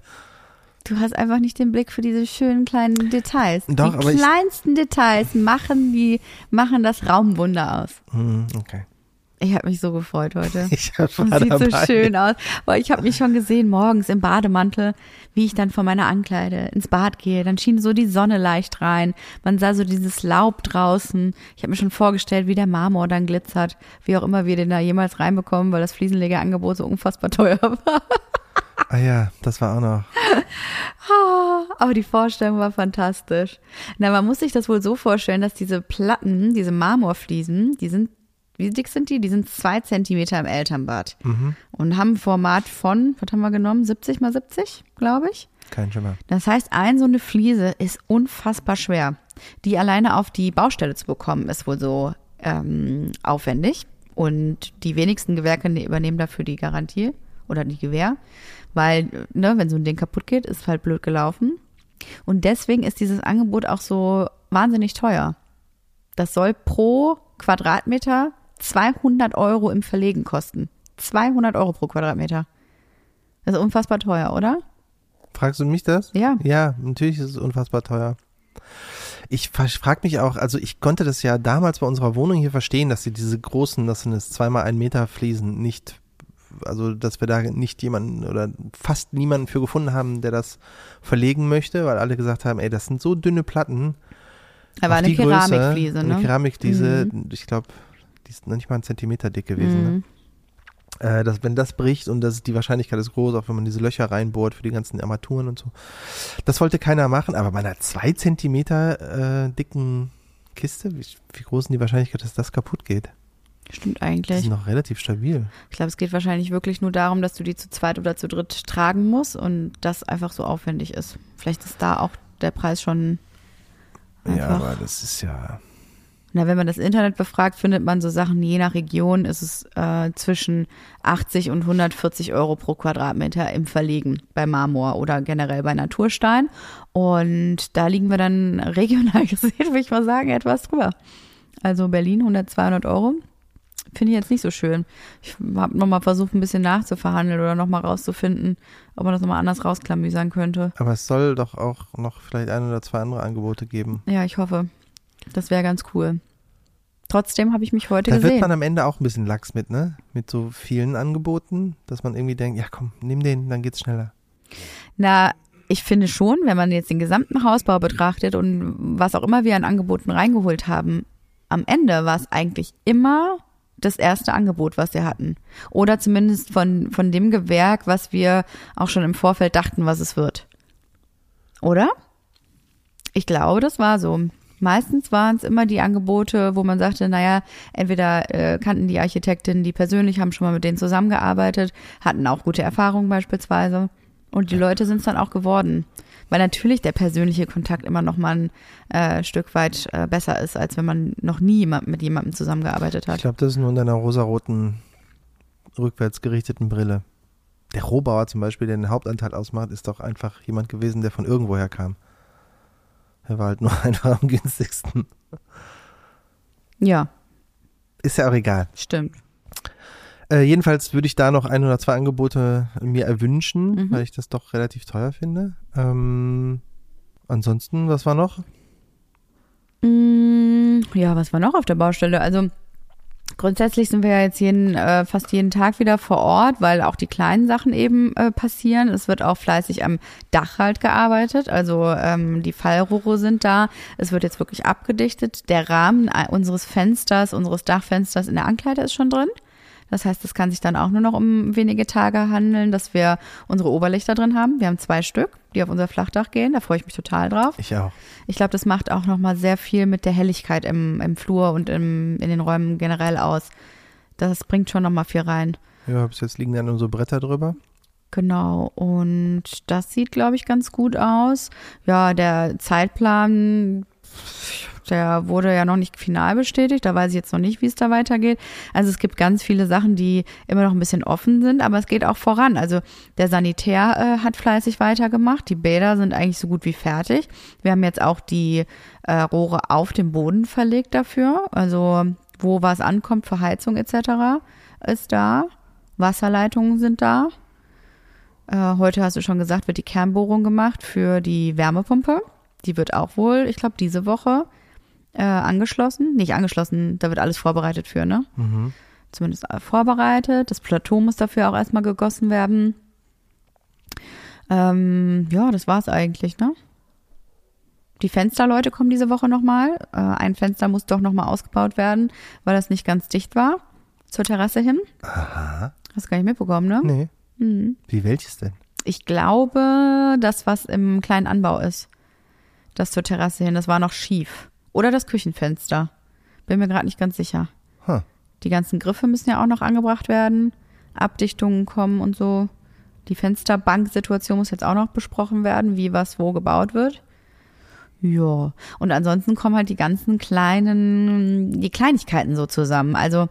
A: Du hast einfach nicht den Blick für diese schönen kleinen Details.
B: Doch,
A: die
B: aber ich-
A: kleinsten Details machen die machen das Raumwunder aus.
B: Hm, okay.
A: Ich habe mich so gefreut heute.
B: Ich
A: Und sieht
B: dabei.
A: so schön aus. Weil ich habe mich schon gesehen morgens im Bademantel, wie ich dann von meiner Ankleide ins Bad gehe. Dann schien so die Sonne leicht rein. Man sah so dieses Laub draußen. Ich habe mir schon vorgestellt, wie der Marmor dann glitzert. Wie auch immer wir den da jemals reinbekommen, weil das Fliesenlegerangebot so unfassbar teuer war.
B: Ah ja, das war auch noch.
A: Ah, Aber die Vorstellung war fantastisch. Na, man muss sich das wohl so vorstellen, dass diese Platten, diese Marmorfliesen, die sind, wie dick sind die? Die sind zwei Zentimeter im Elternbad. Und haben ein Format von, was haben wir genommen? 70 mal 70, glaube ich.
B: Kein Schimmer.
A: Das heißt, ein so eine Fliese ist unfassbar schwer. Die alleine auf die Baustelle zu bekommen, ist wohl so ähm, aufwendig. Und die wenigsten Gewerke ne- übernehmen dafür die Garantie oder die Gewähr. Weil, ne, wenn so ein Ding kaputt geht, ist halt blöd gelaufen. Und deswegen ist dieses Angebot auch so wahnsinnig teuer. Das soll pro Quadratmeter 200 Euro im Verlegen kosten. 200 Euro pro Quadratmeter. Das ist unfassbar teuer, oder?
B: Fragst du mich das?
A: Ja.
B: Ja, natürlich ist es unfassbar teuer. Ich frage mich auch, also ich konnte das ja damals bei unserer Wohnung hier verstehen, dass sie diese großen, das sind es zweimal ein Meter Fliesen nicht, also dass wir da nicht jemanden oder fast niemanden für gefunden haben, der das verlegen möchte, weil alle gesagt haben, ey, das sind so dünne Platten.
A: Da war eine
B: Größe,
A: Keramikfliese, ne?
B: Eine Keramikfliese, ich glaube, die ist noch nicht mal einen Zentimeter dick gewesen. Ne?
A: Mhm.
B: äh, dass wenn das bricht und das, die Wahrscheinlichkeit ist groß, auch wenn man diese Löcher reinbohrt für die ganzen Armaturen und so. Das wollte keiner machen, aber bei einer zwei Zentimeter äh, dicken Kiste, wie, wie groß ist die Wahrscheinlichkeit, dass das kaputt geht?
A: Stimmt
B: Die
A: eigentlich.
B: sind noch relativ stabil.
A: Ich glaube, es geht wahrscheinlich wirklich nur darum, dass du die zu zweit oder zu dritt tragen musst und das einfach so aufwendig ist. Vielleicht ist da auch der Preis schon
B: Ja,
A: einfach.
B: aber das ist ja.
A: Na, wenn man das Internet befragt, findet man so Sachen, je nach Region ist es äh, zwischen 80 und 140 Euro pro Quadratmeter im Verlegen bei Marmor oder generell bei Naturstein. Und da liegen wir dann regional gesehen, würde ich mal sagen, etwas drüber. Also Berlin 100, 200 Euro. Finde ich jetzt nicht so schön. Ich habe nochmal versucht, ein bisschen nachzuverhandeln oder nochmal rauszufinden, ob man das nochmal anders rausklamüsern könnte.
B: Aber es soll doch auch noch vielleicht ein oder zwei andere Angebote geben.
A: Ja, ich hoffe. Das wäre ganz cool. Trotzdem habe ich mich heute
B: Da wird
A: gesehen.
B: man am Ende auch ein bisschen lax mit, ne? Mit so vielen Angeboten, dass man irgendwie denkt, ja komm, nimm den, dann geht's schneller.
A: Na, ich finde schon, wenn man jetzt den gesamten Hausbau betrachtet und was auch immer wir an Angeboten reingeholt haben, am Ende war es eigentlich immer das erste Angebot, was wir hatten. Oder zumindest von, von dem Gewerk, was wir auch schon im Vorfeld dachten, was es wird. Oder? Ich glaube, das war so. Meistens waren es immer die Angebote, wo man sagte, naja, entweder äh, kannten die Architektinnen die persönlich, haben schon mal mit denen zusammengearbeitet, hatten auch gute Erfahrungen beispielsweise. Und die Leute sind es dann auch geworden. Weil natürlich der persönliche Kontakt immer noch mal ein äh, Stück weit äh, besser ist, als wenn man noch nie jemand, mit jemandem zusammengearbeitet
B: Ich
A: hat.
B: glaube, das ist nur in deiner rosaroten, rückwärts gerichteten Brille. Der Rohbauer zum Beispiel, der den Hauptanteil ausmacht, ist doch einfach jemand gewesen, der von irgendwoher kam. Er war halt nur einfach am günstigsten.
A: Ja,
B: Ist ja auch egal.
A: stimmt.
B: Äh, jedenfalls würde ich da noch ein oder zwei Angebote mir erwünschen,
A: Mhm.
B: weil ich das doch relativ teuer finde. Ähm, ansonsten, was war noch?
A: Mm, Ja, was war noch auf der Baustelle? Also grundsätzlich sind wir ja jetzt jeden, äh, fast jeden Tag wieder vor Ort, weil auch die kleinen Sachen eben äh, passieren. Es wird auch fleißig am Dach halt gearbeitet. Also ähm, die Fallrohre sind da. Es wird jetzt wirklich abgedichtet. Der Rahmen äh, unseres Fensters, unseres Dachfensters in der Ankleide ist schon drin. Das heißt, es kann sich dann auch nur noch um wenige Tage handeln, dass wir unsere Oberlichter drin haben. Wir haben zwei Stück, die auf unser Flachdach gehen. Da freue ich mich total drauf.
B: Ich auch.
A: Ich glaube, das macht auch nochmal sehr viel mit der Helligkeit im, im Flur und im, in den Räumen generell aus. Das bringt schon nochmal viel rein.
B: Ja, bis jetzt liegen dann so Bretter drüber.
A: Genau. Und das sieht, glaube ich, ganz gut aus. Ja, der Zeitplan, der wurde ja noch nicht final bestätigt. Da weiß ich jetzt noch nicht, wie es da weitergeht. Also es gibt ganz viele Sachen, die immer noch ein bisschen offen sind, aber es geht auch voran. Also der Sanitär äh, hat fleißig weitergemacht. Die Bäder sind eigentlich so gut wie fertig. Wir haben jetzt auch die äh, Rohre auf dem Boden verlegt dafür. Also wo was ankommt für Heizung etc. ist da. Wasserleitungen sind da. Äh, heute hast du schon gesagt, wird die Kernbohrung gemacht für die Wärmepumpe. Die wird auch wohl, ich glaube, diese Woche äh, angeschlossen. Nicht angeschlossen, da wird alles vorbereitet für, ne?
B: Mhm.
A: Zumindest äh, vorbereitet. Das Plateau muss dafür auch erstmal gegossen werden. Ähm, ja, das war's eigentlich, ne? Die Fensterleute kommen diese Woche nochmal. Äh, ein Fenster muss doch nochmal ausgebaut werden, weil das nicht ganz dicht war. Zur Terrasse hin.
B: Aha.
A: Hast du gar nicht mitbekommen, ne?
B: Nee.
A: Mhm.
B: Wie welches denn?
A: Ich glaube, das, was im kleinen Anbau ist. Das zur Terrasse hin, das war noch schief. Oder das Küchenfenster. Bin mir gerade nicht ganz sicher.
B: Huh.
A: Die ganzen Griffe müssen ja auch noch angebracht werden. Abdichtungen kommen und so. Die Fensterbanksituation muss jetzt auch noch besprochen werden, wie was wo gebaut wird. Ja, und ansonsten kommen halt die ganzen kleinen, die Kleinigkeiten so zusammen. Also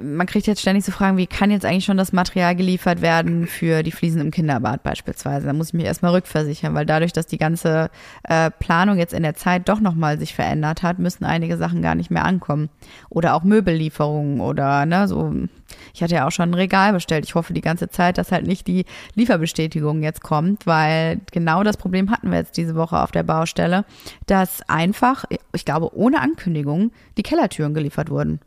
A: man kriegt jetzt ständig so Fragen, wie kann jetzt eigentlich schon das Material geliefert werden für die Fliesen im Kinderbad beispielsweise? Da muss ich mich erstmal rückversichern, weil dadurch, dass die ganze äh, Planung jetzt in der Zeit doch nochmal sich verändert hat, müssen einige Sachen gar nicht mehr ankommen. Oder auch Möbellieferungen oder ne, so. Ich hatte ja auch schon ein Regal bestellt. Ich hoffe die ganze Zeit, dass halt nicht die Lieferbestätigung jetzt kommt, weil genau das Problem hatten wir jetzt diese Woche auf der Baustelle, dass einfach, ich glaube, ohne Ankündigung die Kellertüren geliefert wurden.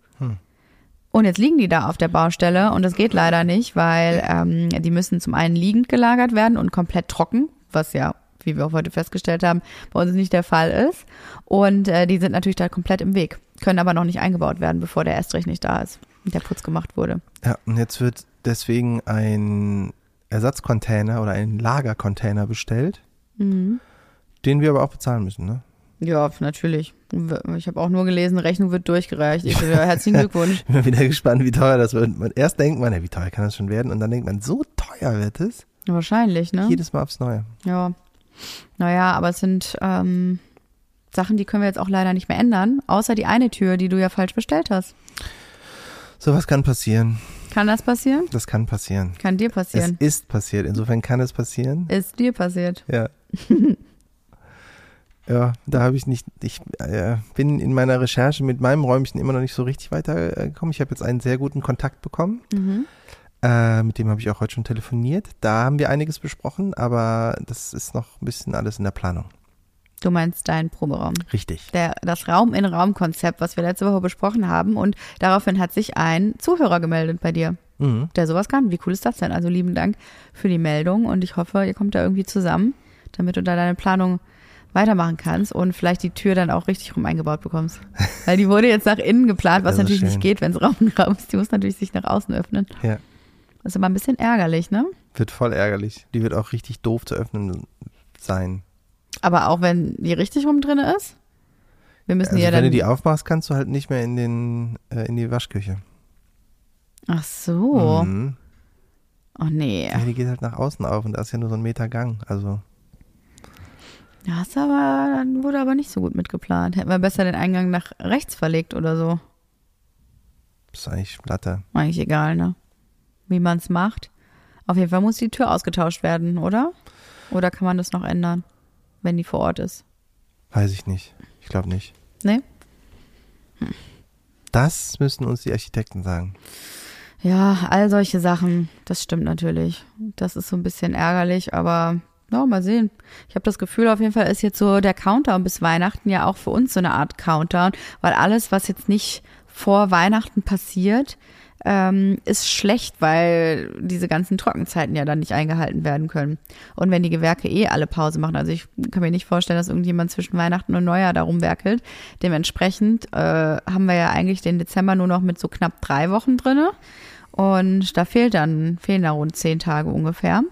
A: Und jetzt liegen die da auf der Baustelle und das geht leider nicht, weil ähm, die müssen zum einen liegend gelagert werden und komplett trocken, was ja, wie wir auch heute festgestellt haben, bei uns nicht der Fall ist. Und äh, die sind natürlich da komplett im Weg, können aber noch nicht eingebaut werden, bevor der Estrich nicht da ist und der Putz gemacht wurde.
B: Ja, und jetzt wird deswegen ein Ersatzcontainer oder ein Lagercontainer bestellt,
A: Mhm.
B: den wir aber auch bezahlen müssen, ne?
A: Ja, natürlich. Ich habe auch nur gelesen, Rechnung wird durchgereicht. Ich so, ja, herzlichen Glückwunsch.
B: Ich bin wieder gespannt, wie teuer das wird. Man, erst denkt man, ja, wie teuer kann das schon werden? Und dann denkt man, so teuer wird es?
A: Wahrscheinlich, ne?
B: Jedes Mal aufs Neue.
A: Ja. Naja, aber es sind ähm, Sachen, die können wir jetzt auch leider nicht mehr ändern, außer die eine Tür, die du ja falsch bestellt hast.
B: Sowas kann passieren.
A: Kann das passieren?
B: Das kann passieren.
A: Kann dir
B: Es
A: passieren.
B: ist passiert. Insofern kann es passieren.
A: Ist dir passiert.
B: Ja. ja, da habe ich nicht, ich äh, bin in meiner Recherche mit meinem Räumchen immer noch nicht so richtig weitergekommen. Ich habe jetzt einen sehr guten Kontakt bekommen.
A: Mhm.
B: Äh, mit dem habe ich auch heute schon telefoniert. Da haben wir einiges besprochen, aber das ist noch ein bisschen alles in der Planung.
A: Du meinst deinen Proberaum.
B: Richtig.
A: Der, das Raum-in-Raum-Konzept, was wir letzte Woche besprochen haben. Und daraufhin hat sich ein Zuhörer gemeldet bei dir,
B: Mhm.
A: der sowas kann. Wie cool ist das denn? Also lieben Dank für die Meldung und ich hoffe, ihr kommt da irgendwie zusammen, damit du da deine Planung weitermachen kannst und vielleicht die Tür dann auch richtig rum eingebaut bekommst. Weil die wurde jetzt nach innen geplant, was natürlich
B: schön.
A: nicht geht, wenn es Raum in Raum ist. Die muss natürlich sich nach außen öffnen.
B: Ja.
A: Das ist aber ein bisschen ärgerlich, ne?
B: Wird voll ärgerlich. Die wird auch richtig doof zu öffnen sein.
A: Aber auch wenn die richtig rum drin ist. Wir müssen
B: Also
A: die ja
B: wenn du die aufmachst, kannst du halt nicht mehr in den äh, in die Waschküche.
A: Ach so.
B: Mhm.
A: Oh nee.
B: Ja, die geht halt nach außen auf und da ist ja nur so ein Meter Gang. Also
A: Das ist aber, dann wurde aber nicht so gut mitgeplant. Hätten wir besser den Eingang nach rechts verlegt oder so.
B: ist eigentlich Latte.
A: Eigentlich egal, ne? Wie man es macht. Auf jeden Fall muss die Tür ausgetauscht werden, oder? Oder kann man das noch ändern, wenn die vor Ort ist?
B: Weiß ich nicht. Ich glaube nicht.
A: Nee?
B: Das müssen uns die Architekten sagen.
A: Ja, all solche Sachen, das stimmt natürlich. Das ist so ein bisschen ärgerlich, aber ja, mal sehen. Ich habe das Gefühl, auf jeden Fall ist jetzt so der Countdown bis Weihnachten ja auch für uns so eine Art Countdown, weil alles, was jetzt nicht vor Weihnachten passiert, ähm, ist schlecht, weil diese ganzen Trockenzeiten ja dann nicht eingehalten werden können. Und wenn die Gewerke eh alle Pause machen, also ich kann mir nicht vorstellen, dass irgendjemand zwischen Weihnachten und Neujahr darum werkelt. Dementsprechend äh, haben wir ja eigentlich den Dezember nur noch mit so knapp drei Wochen drinne. Und da fehlt dann, fehlen da rund zehn Tage ungefähr.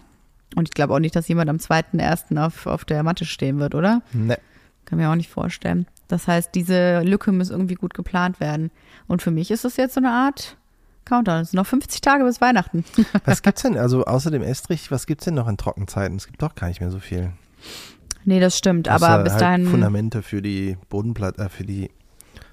A: Und ich glaube auch nicht, dass jemand am 2.1. auf, auf der Matte stehen wird, oder?
B: Ne.
A: Kann mir auch nicht vorstellen. Das heißt, diese Lücke muss irgendwie gut geplant werden. Und für mich ist das jetzt so eine Art Countdown. Es sind noch 50 Tage bis Weihnachten.
B: Was gibt's denn, also außer dem Estrich, was gibt's denn noch in Trockenzeiten? Es gibt doch gar nicht mehr so viel.
A: nee, das stimmt. Aber
B: Außer
A: bis
B: halt
A: dahin,
B: Fundamente für die Bodenplatte, äh, für die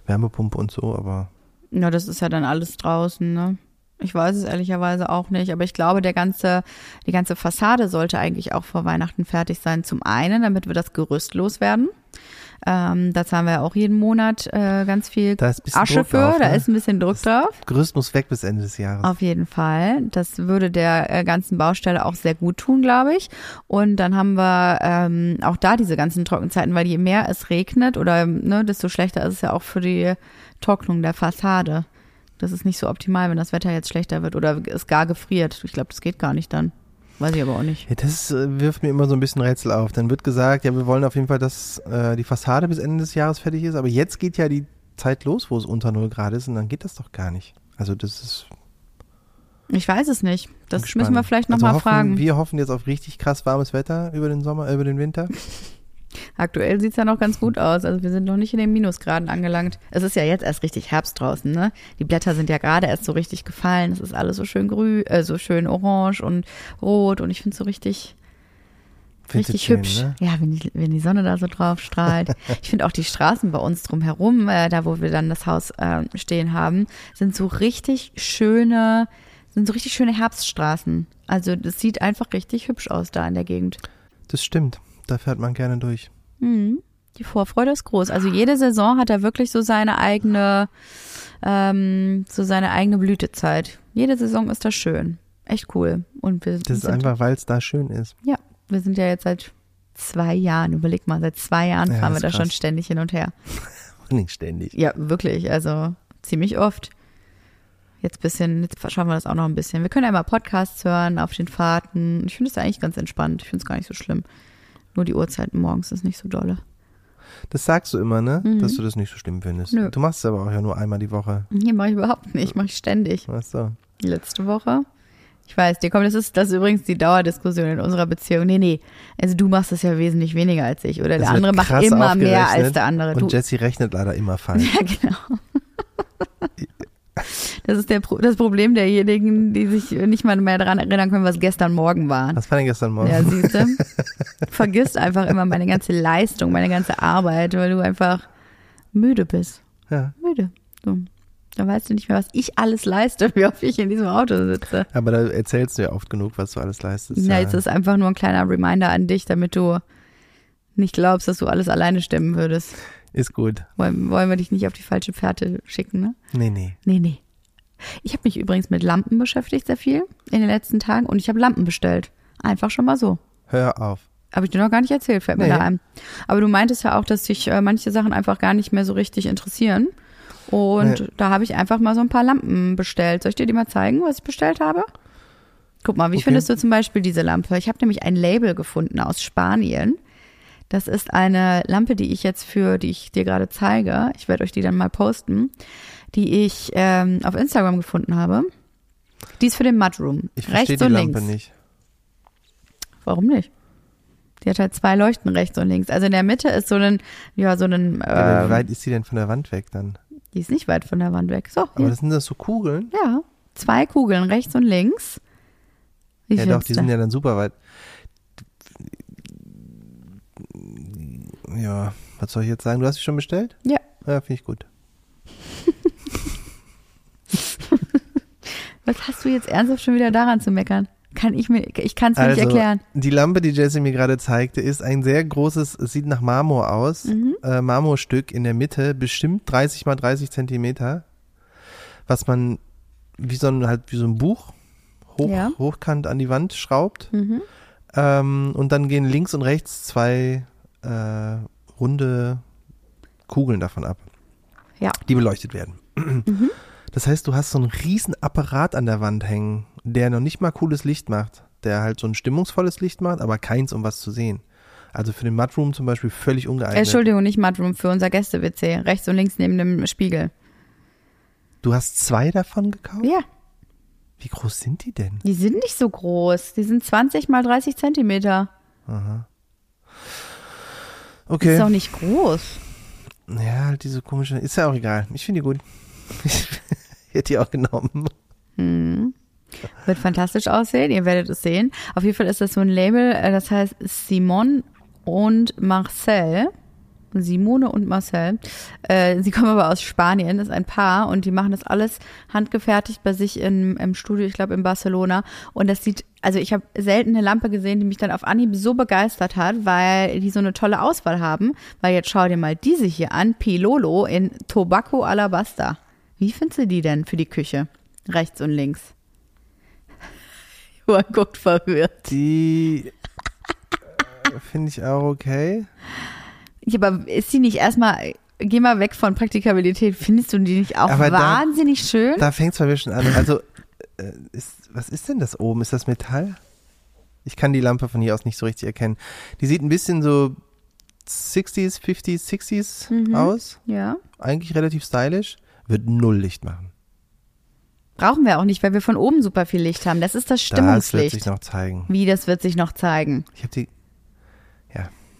B: Wärmepumpe und so, aber
A: ja, das ist ja dann alles draußen, ne? Ich weiß es ehrlicherweise auch nicht, aber ich glaube, der ganze, die ganze Fassade sollte eigentlich auch vor Weihnachten fertig sein. Zum einen, damit wir das Gerüst loswerden. Ähm, da zahlen wir ja auch jeden Monat äh, ganz viel Asche
B: Druck
A: für,
B: drauf,
A: da
B: ne?
A: ist ein bisschen Druck drauf.
B: Gerüst muss weg bis Ende des Jahres.
A: Auf jeden Fall. Das würde der äh, ganzen Baustelle auch sehr gut tun, glaube ich. Und dann haben wir ähm, auch da diese ganzen Trockenzeiten, weil je mehr es regnet oder ne, desto schlechter ist es ja auch für die Trocknung der Fassade. Das ist nicht so optimal, wenn das Wetter jetzt schlechter wird oder es gar gefriert. Ich glaube, das geht gar nicht dann. Weiß ich aber auch nicht.
B: Ja, das äh, wirft mir immer so ein bisschen Rätsel auf. Dann wird gesagt, ja, wir wollen auf jeden Fall, dass äh, die Fassade bis Ende des Jahres fertig ist, aber jetzt geht ja die Zeit los, wo es unter 0 Grad ist und dann geht das doch gar nicht. Also das ist,
A: Ich weiß es nicht. Das müssen wir vielleicht
B: Also
A: nochmal
B: hoffen-
A: fragen.
B: Wir hoffen jetzt auf richtig krass warmes Wetter über den Sommer, äh, über den Winter.
A: Aktuell sieht's ja noch ganz gut aus. Also wir sind noch nicht in den Minusgraden angelangt. Es ist ja jetzt erst richtig Herbst draußen, ne? Die Blätter sind ja gerade erst so richtig gefallen. Es ist alles so schön grün, äh, so schön orange und rot und ich finde so richtig, richtig
B: schön,
A: hübsch.
B: Ne?
A: Ja, wenn die, wenn die Sonne da so drauf strahlt. ich finde auch die Straßen bei uns drumherum, äh, da wo wir dann das Haus äh, stehen haben, sind so richtig schöne, sind so richtig schöne Herbststraßen. Also das sieht einfach richtig hübsch aus da in der Gegend.
B: Das stimmt. Da fährt man gerne durch.
A: Mhm. Die Vorfreude ist groß. Also jede Saison hat da wirklich so seine eigene, ähm, so seine eigene Blütezeit. Jede Saison ist da schön. Echt cool. Und wir
B: Das ist
A: sind,
B: einfach, weil es da schön ist.
A: ja, wir sind ja jetzt seit zwei Jahren, überleg mal, seit zwei Jahren
B: Ja,
A: fahren wir da
B: krass.
A: schon ständig hin und her.
B: Nicht ständig.
A: Ja, wirklich, also ziemlich oft. Jetzt bisschen, jetzt schauen wir das auch noch ein bisschen. Wir können ja mal Podcasts hören auf den Fahrten. Ich finde es eigentlich ganz entspannt. Ich finde es gar nicht so schlimm. Nur die Uhrzeiten morgens ist nicht so dolle.
B: Das sagst du immer, ne?
A: Mhm.
B: Dass du das nicht so schlimm findest.
A: Nö.
B: Du machst es aber auch ja nur einmal die Woche.
A: Hier mache ich überhaupt nicht, mache ich ständig.
B: Ach so.
A: Letzte Woche. Ich weiß, dir kommt, das ist, das ist übrigens die Dauerdiskussion in unserer Beziehung. Nee, nee. Also du machst es ja wesentlich weniger als ich. Oder
B: Es
A: der andere macht immer mehr als der andere. Du,
B: Und Jessie rechnet leider immer falsch.
A: ja, genau. Das ist der, Pro- das Problem derjenigen, die sich nicht mal mehr daran erinnern können, was gestern Morgen war.
B: Was war denn gestern Morgen?
A: Ja, siehst du? Vergisst einfach immer meine ganze Leistung, meine ganze Arbeit, weil du einfach müde bist.
B: Ja.
A: Müde. So. Dann weißt du nicht mehr, was ich alles leiste, wie oft ich in diesem Auto sitze.
B: Aber da erzählst du ja oft genug, was du alles leistest.
A: Na, jetzt ist einfach nur ein kleiner Reminder an dich, damit du nicht glaubst, dass du alles alleine stemmen würdest.
B: Ist gut.
A: Wollen, wollen wir dich nicht auf die falsche Fährte schicken, ne?
B: Nee, nee.
A: Nee, nee. Ich habe mich übrigens mit Lampen beschäftigt, sehr viel in den letzten Tagen und ich habe Lampen bestellt. Einfach schon mal so.
B: Hör auf.
A: Habe ich dir noch gar nicht erzählt, fällt mir
B: Nee.
A: da ein. Aber du meintest ja auch, dass dich äh, manche Sachen einfach gar nicht mehr so richtig interessieren. Und
B: Nee.
A: da habe ich einfach mal so ein paar Lampen bestellt. Soll ich dir die mal zeigen, was ich bestellt habe? Guck mal, wie
B: Okay.
A: findest du zum Beispiel diese Lampe? Ich habe nämlich ein Label gefunden aus Spanien. Das ist eine Lampe, die ich jetzt für, die ich dir gerade zeige. Ich werde euch die dann mal posten, die ich ähm, auf Instagram gefunden habe. Die ist für den Mudroom.
B: Ich verstehe die Lampe
A: links.
B: nicht.
A: Warum nicht? Die hat halt zwei Leuchten rechts und links. Also in der Mitte ist so ein, ja, so ein,
B: Aber wie
A: ähm,
B: weit ist die denn von der Wand weg dann?
A: die ist nicht weit von der Wand weg. So,
B: Aber
A: hier.
B: das sind das so Kugeln?
A: ja, zwei Kugeln rechts und links. Wie
B: ja doch, die
A: du?
B: sind ja dann super weit. Ja, was soll ich jetzt sagen? Du hast sie schon bestellt?
A: Ja.
B: Ja, finde ich gut.
A: Was hast du jetzt ernsthaft schon wieder daran zu meckern? Kann ich mir, ich kann es mir
B: Also,
A: nicht erklären.
B: die Lampe, die Jessie mir gerade zeigte, ist ein sehr großes, es sieht nach Marmor aus,
A: Mhm.
B: äh, Marmorstück in der Mitte, bestimmt 30 mal 30 Zentimeter, was man wie so ein, halt wie so ein Buch hoch,
A: Ja.
B: hochkant an die Wand schraubt.
A: Mhm.
B: Ähm, und dann gehen links und rechts zwei äh, runde Kugeln davon ab.
A: Ja.
B: Die beleuchtet werden.
A: Mhm.
B: Das heißt, du hast so einen riesen Apparat an der Wand hängen, der noch nicht mal cooles Licht macht. Der halt so ein stimmungsvolles Licht macht, aber keins, um was zu sehen. Also für den Mudroom zum Beispiel völlig ungeeignet.
A: Entschuldigung, nicht Mudroom, für unser Gäste-WC. Rechts und links neben dem Spiegel.
B: Du hast zwei davon gekauft?
A: Ja,
B: Wie groß sind die denn?
A: die sind nicht so groß. Die sind 20 mal 30 Zentimeter.
B: Aha. Okay.
A: ist auch nicht groß.
B: Ja, halt diese komische. Ist ja auch egal. Ich finde die gut. Ich hätte die auch genommen.
A: Hm. Wird fantastisch aussehen, ihr werdet es sehen. Auf jeden Fall ist das so ein Label, äh, das heißt Simon und Marcel. Simone und Marcel. Äh, sie kommen aber aus Spanien, ist ein Paar und die machen das alles handgefertigt bei sich im, im Studio, ich glaube in Barcelona. Und das sieht, also ich habe selten eine Lampe gesehen, die mich dann auf Anhieb so begeistert hat, weil die so eine tolle Auswahl haben. Weil jetzt schau dir mal diese hier an, Pilolo in Tobacco Alabaster. Wie findest du die denn für die Küche? Rechts und links. Johann guckt verwirrt.
B: Die äh, finde ich auch okay.
A: Ja, aber ist sie nicht erstmal, geh mal weg von Praktikabilität, findest du die nicht auch
B: Aber da-
A: wahnsinnig schön?
B: Da fängt es mal schon an. Also, äh, ist, was ist denn das oben? Ist das Metall? Ich kann die Lampe von hier aus nicht so richtig erkennen. Die sieht ein bisschen so 60s, 50s, 60s
A: Mhm.
B: aus.
A: ja.
B: Eigentlich relativ stylisch. Wird null Licht machen.
A: Brauchen wir auch nicht, weil wir von oben super viel Licht haben. Das ist das
B: Das wird
A: Stimmungslicht.
B: sich noch zeigen.
A: Wie, das wird sich noch zeigen.
B: Ich habe die.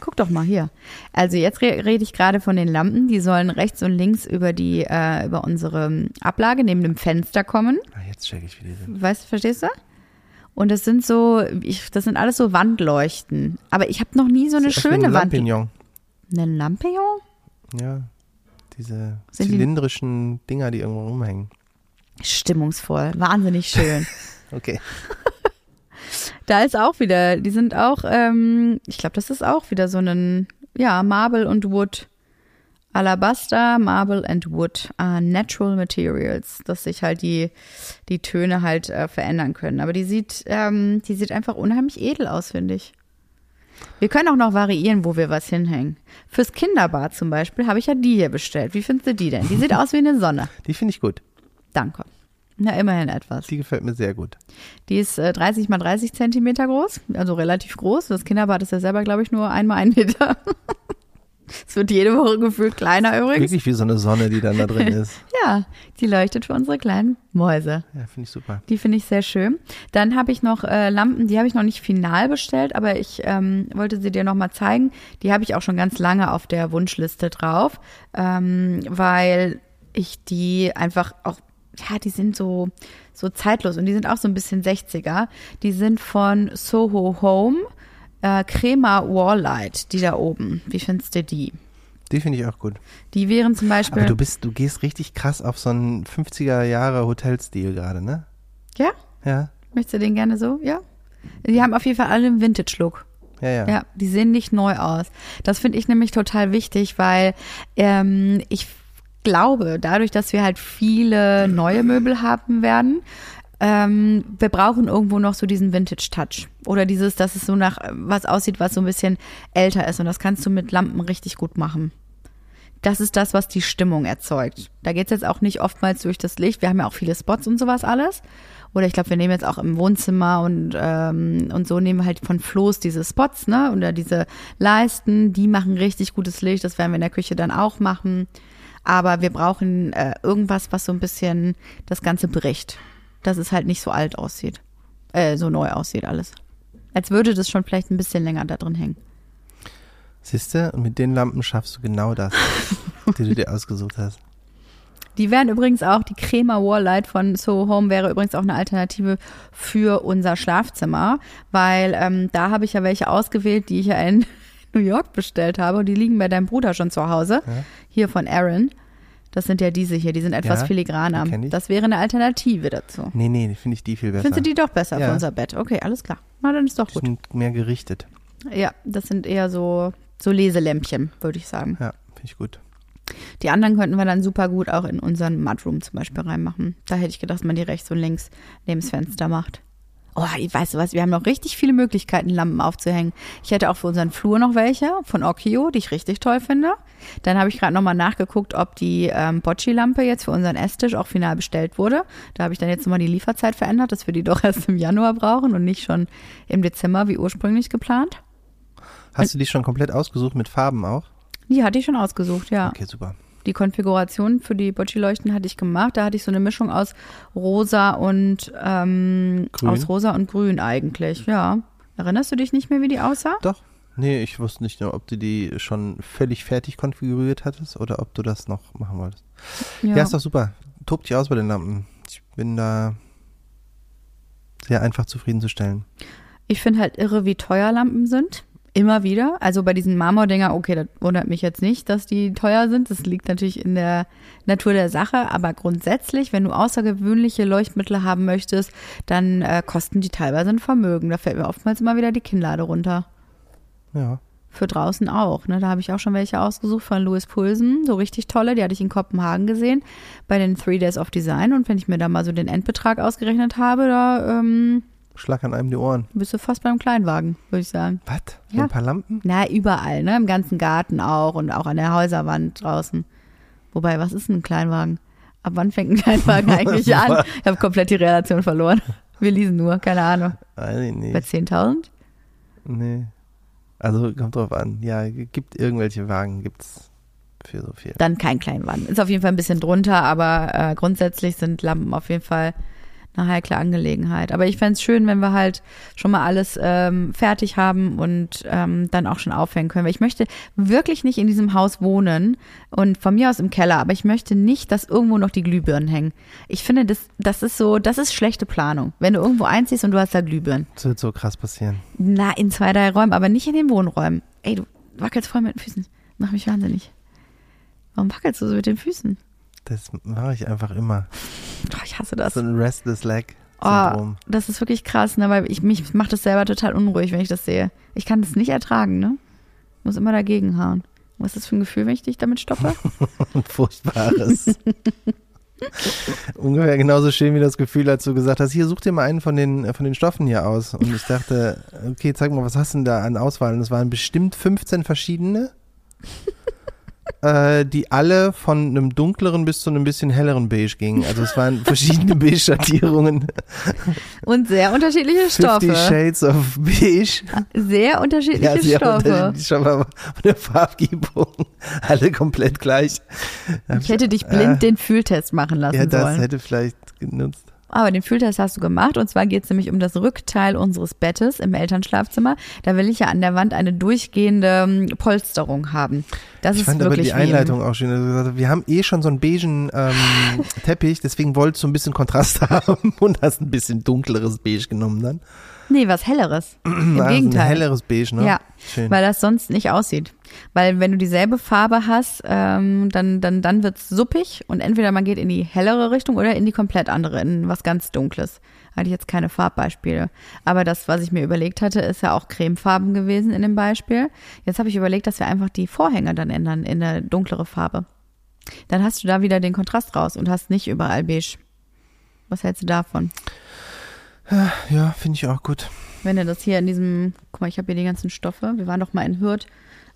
A: Guck doch mal hier. Also jetzt re rede ich gerade von den Lampen. Die sollen rechts und links über die, äh, über unsere Ablage neben dem Fenster kommen.
B: Ah, jetzt check ich, wie die sind.
A: Weißt verstehst du? Und das sind so, ich, das sind alles so Wandleuchten. Aber ich habe noch nie so eine
B: aus wie ein
A: schöne Wand.
B: Lampignon.
A: Eine Lampion?
B: Ja. Diese
A: Sind die-
B: zylindrischen Dinger, die irgendwo rumhängen.
A: Stimmungsvoll, wahnsinnig schön.
B: Okay.
A: Da ist auch wieder, die sind auch, ähm, ich glaube, das ist auch wieder so ein, ja, Marble und Wood. Alabaster, Marble and Wood are natural materials, dass sich halt die, die Töne halt äh, verändern können. Aber die sieht, ähm, die sieht einfach unheimlich edel aus, finde ich. Wir können auch noch variieren, wo wir was hinhängen. Fürs Kinderbad zum Beispiel habe ich ja die hier bestellt. Wie findest du die denn? Die sieht aus wie eine Sonne.
B: Die finde ich gut.
A: Danke. Na, immerhin etwas.
B: Die gefällt mir sehr gut.
A: Die ist äh, 30 mal 30 Zentimeter groß, also relativ groß. Das Kinderbad ist ja selber, glaube ich, nur einmal ein Meter. Es wird jede Woche gefühlt kleiner übrigens.
B: Wirklich wie so eine Sonne, die dann da drin ist.
A: Ja, die leuchtet für unsere kleinen Mäuse.
B: Ja, finde ich super.
A: Die finde ich sehr schön. Dann habe ich noch äh, Lampen, die habe ich noch nicht final bestellt, aber ich ähm, wollte sie dir noch mal zeigen. Die habe ich auch schon ganz lange auf der Wunschliste drauf, ähm, weil ich die einfach auch, ja, die sind so, so zeitlos und die sind auch so ein bisschen 60er. Die sind von Soho Home, äh, Crema Walllight, die da oben. Wie findest du die?
B: Die finde ich auch gut.
A: Die wären zum Beispiel.
B: Aber du bist, du gehst richtig krass auf so einen 50er Jahre Hotelstil gerade, ne?
A: ja?
B: Ja.
A: Möchtest du den gerne so? Ja? Die haben auf jeden Fall alle einen Vintage-Look.
B: Ja, ja.
A: Ja, die sehen nicht neu aus. Das finde ich nämlich total wichtig, weil ähm, ich glaube, dadurch, dass wir halt viele neue Möbel haben werden, ähm, wir brauchen irgendwo noch so diesen Vintage-Touch. Oder dieses, dass es so nach was aussieht, was so ein bisschen älter ist. Und das kannst du mit Lampen richtig gut machen. Das ist das, was die Stimmung erzeugt. Da geht's jetzt auch nicht oftmals durch das Licht. Wir haben ja auch viele Spots und sowas alles. Oder ich glaube, wir nehmen jetzt auch im Wohnzimmer und, ähm, und so nehmen wir halt von Floß diese Spots, ne? Oder diese Leisten, die machen richtig gutes Licht. Das werden wir in der Küche dann auch machen. Aber wir brauchen äh, irgendwas, was so ein bisschen das Ganze bricht. Dass es halt nicht so alt aussieht. Äh, so neu aussieht alles. Als würde das schon vielleicht ein bisschen länger da drin hängen.
B: Siehst du, und mit den Lampen schaffst du genau das, die du dir ausgesucht hast.
A: Die wären übrigens auch, die Crema Walllight von Soho Home wäre übrigens auch eine Alternative für unser Schlafzimmer, weil ähm, da habe ich ja welche ausgewählt, die ich ja in New York bestellt habe und die liegen bei deinem Bruder schon zu Hause,
B: Ja.
A: hier von Aaron. Das sind ja diese hier, die sind etwas
B: Ja,
A: filigraner. Das wäre eine Alternative dazu.
B: Nee, nee, finde ich die viel besser.
A: Findest du die doch besser
B: Ja.
A: für unser Bett? Okay, alles klar. Na, dann ist doch
B: Die
A: gut.
B: sind mehr gerichtet.
A: Ja, das sind eher so, so Leselämpchen, würde ich sagen.
B: Ja, finde ich gut.
A: Die anderen könnten wir dann super gut auch in unseren Mudroom zum Beispiel reinmachen. Da hätte ich gedacht, dass man die rechts und links neben das Fenster macht. Oh, weißt du was, wir haben noch richtig viele Möglichkeiten, Lampen aufzuhängen. Ich hätte auch für unseren Flur noch welche von Okio, die ich richtig toll finde. Dann habe ich gerade nochmal nachgeguckt, ob die ähm, Bocci-Lampe jetzt für unseren Esstisch auch final bestellt wurde. Da habe ich dann jetzt nochmal die Lieferzeit verändert, dass wir die doch erst im Januar brauchen und nicht schon im Dezember wie ursprünglich geplant.
B: Hast du die schon komplett ausgesucht mit Farben auch?
A: Die hatte ich schon ausgesucht, ja.
B: Okay, super.
A: Die Konfiguration für die Bocci-Leuchten hatte ich gemacht. Da hatte ich so eine Mischung aus rosa und ähm,
B: Grün.
A: aus rosa und grün eigentlich, ja. Erinnerst du dich nicht mehr, wie die aussah?
B: Doch. Nee, ich wusste nicht nur, ob du die schon völlig fertig konfiguriert hattest oder ob du das noch machen wolltest. Ja, ist doch super. Tobt dich aus bei den Lampen. Ich bin da sehr einfach zufriedenzustellen.
A: Ich finde halt irre, wie teuer Lampen sind. Immer wieder. Also bei diesen Marmordinger, okay, das wundert mich jetzt nicht, dass die teuer sind. Das liegt natürlich in der Natur der Sache. Aber grundsätzlich, wenn du außergewöhnliche Leuchtmittel haben möchtest, dann äh, kosten die teilweise ein Vermögen. Da fällt mir oftmals immer wieder die Kinnlade runter.
B: Ja.
A: Für draußen auch. Ne? Da habe ich auch schon welche ausgesucht von Louis Pulsen. So richtig tolle. Die hatte ich in Kopenhagen gesehen bei den Three Days of Design. Und wenn ich mir da mal so den Endbetrag ausgerechnet habe, da ähm,
B: Schlag an einem die Ohren.
A: bist du fast beim Kleinwagen, würde ich sagen.
B: Was?
A: Ja.
B: ein paar Lampen?
A: Na, überall, ne? Im ganzen Garten auch und auch an der Häuserwand draußen. Wobei, was ist ein Kleinwagen? Ab wann fängt ein Kleinwagen eigentlich an? Ich habe komplett die Relation verloren. Wir leasen nur, keine Ahnung.
B: Weiß ich
A: Bei
B: nicht.
A: 10.000?
B: Nee. Also kommt drauf an. Ja, gibt irgendwelche Wagen, gibt's für so viel.
A: Dann kein Kleinwagen. Ist auf jeden Fall ein bisschen drunter, aber äh, grundsätzlich sind Lampen auf jeden Fall eine heikle Angelegenheit. Aber ich fänd's schön, wenn wir halt schon mal alles ähm, fertig haben und ähm, dann auch schon aufhängen können. Weil ich möchte wirklich nicht in diesem Haus wohnen und von mir aus im Keller, aber ich möchte nicht, dass irgendwo noch die Glühbirnen hängen. Ich finde, das, das ist so, das ist schlechte Planung. Wenn du irgendwo einziehst und du hast da Glühbirnen.
B: Das wird so krass passieren.
A: Na, in zwei, drei Räumen, aber nicht in den Wohnräumen. Ey, du wackelst voll mit den Füßen. Mach mich wahnsinnig. Warum wackelst du so mit den Füßen?
B: Das mache ich einfach immer.
A: Oh, ich hasse das.
B: So ein Restless Leg
A: Oh,
B: Syndrom.
A: das ist wirklich krass, ne? Weil ich mich macht das selber total unruhig, wenn ich das sehe. Ich kann das nicht ertragen, ne? Muss immer dagegen hauen. Was ist das für ein Gefühl, wenn ich dich damit stoppe?
B: Furchtbares. Ungefähr genauso schön wie das Gefühl, als du gesagt hast, hier such dir mal einen von den, von den Stoffen hier aus. Und ich dachte, okay, zeig mal, was hast du denn da an Auswahl? Und es waren bestimmt 15 verschiedene, äh, die alle von einem dunkleren bis zu einem bisschen helleren Beige gingen. Also es waren verschiedene Beige-Schattierungen.
A: Und sehr unterschiedliche
B: 50
A: Stoffe.
B: Shades of Beige.
A: Sehr unterschiedliche
B: sehr
A: Stoffe.
B: unterschiedlich, schon mal von der Farbgebung. Alle komplett gleich.
A: Ich hätte dich blind den Fühltest machen lassen
B: Ja, das
A: sollen.
B: hätte vielleicht genutzt.
A: Aber den Fühltest hast du gemacht und zwar geht es nämlich um das Rückteil unseres Bettes im Elternschlafzimmer. Da will ich ja an der Wand eine durchgehende ähm, Polsterung haben. Das
B: Ich
A: ist
B: fand aber
A: wirklich
B: die
A: wie im-
B: Einleitung auch schön. Also gesagt, wir haben eh schon so einen beigen ähm, Teppich, deswegen wolltest du ein bisschen Kontrast haben und hast ein bisschen dunkleres Beige genommen dann.
A: Nee, was helleres. Im
B: Also
A: Gegenteil.
B: Ein helleres Beige, ne?
A: Ja,
B: Schön.
A: weil das sonst nicht aussieht. Weil wenn du dieselbe Farbe hast, ähm, dann, dann, dann wird's suppig und entweder man geht in die hellere Richtung oder in die komplett andere, in was ganz Dunkles. Hatte ich jetzt keine Farbbeispiele. Aber das, was ich mir überlegt hatte, ist ja auch cremefarben gewesen in dem Beispiel. Jetzt habe ich überlegt, dass wir einfach die Vorhänge dann ändern in eine dunklere Farbe. Dann hast du da wieder den Kontrast raus und hast nicht überall beige. Was hältst du davon?
B: Ja, finde ich auch gut.
A: Wenn du das hier in diesem, guck mal, ich habe hier die ganzen Stoffe. Wir waren doch mal in Hürth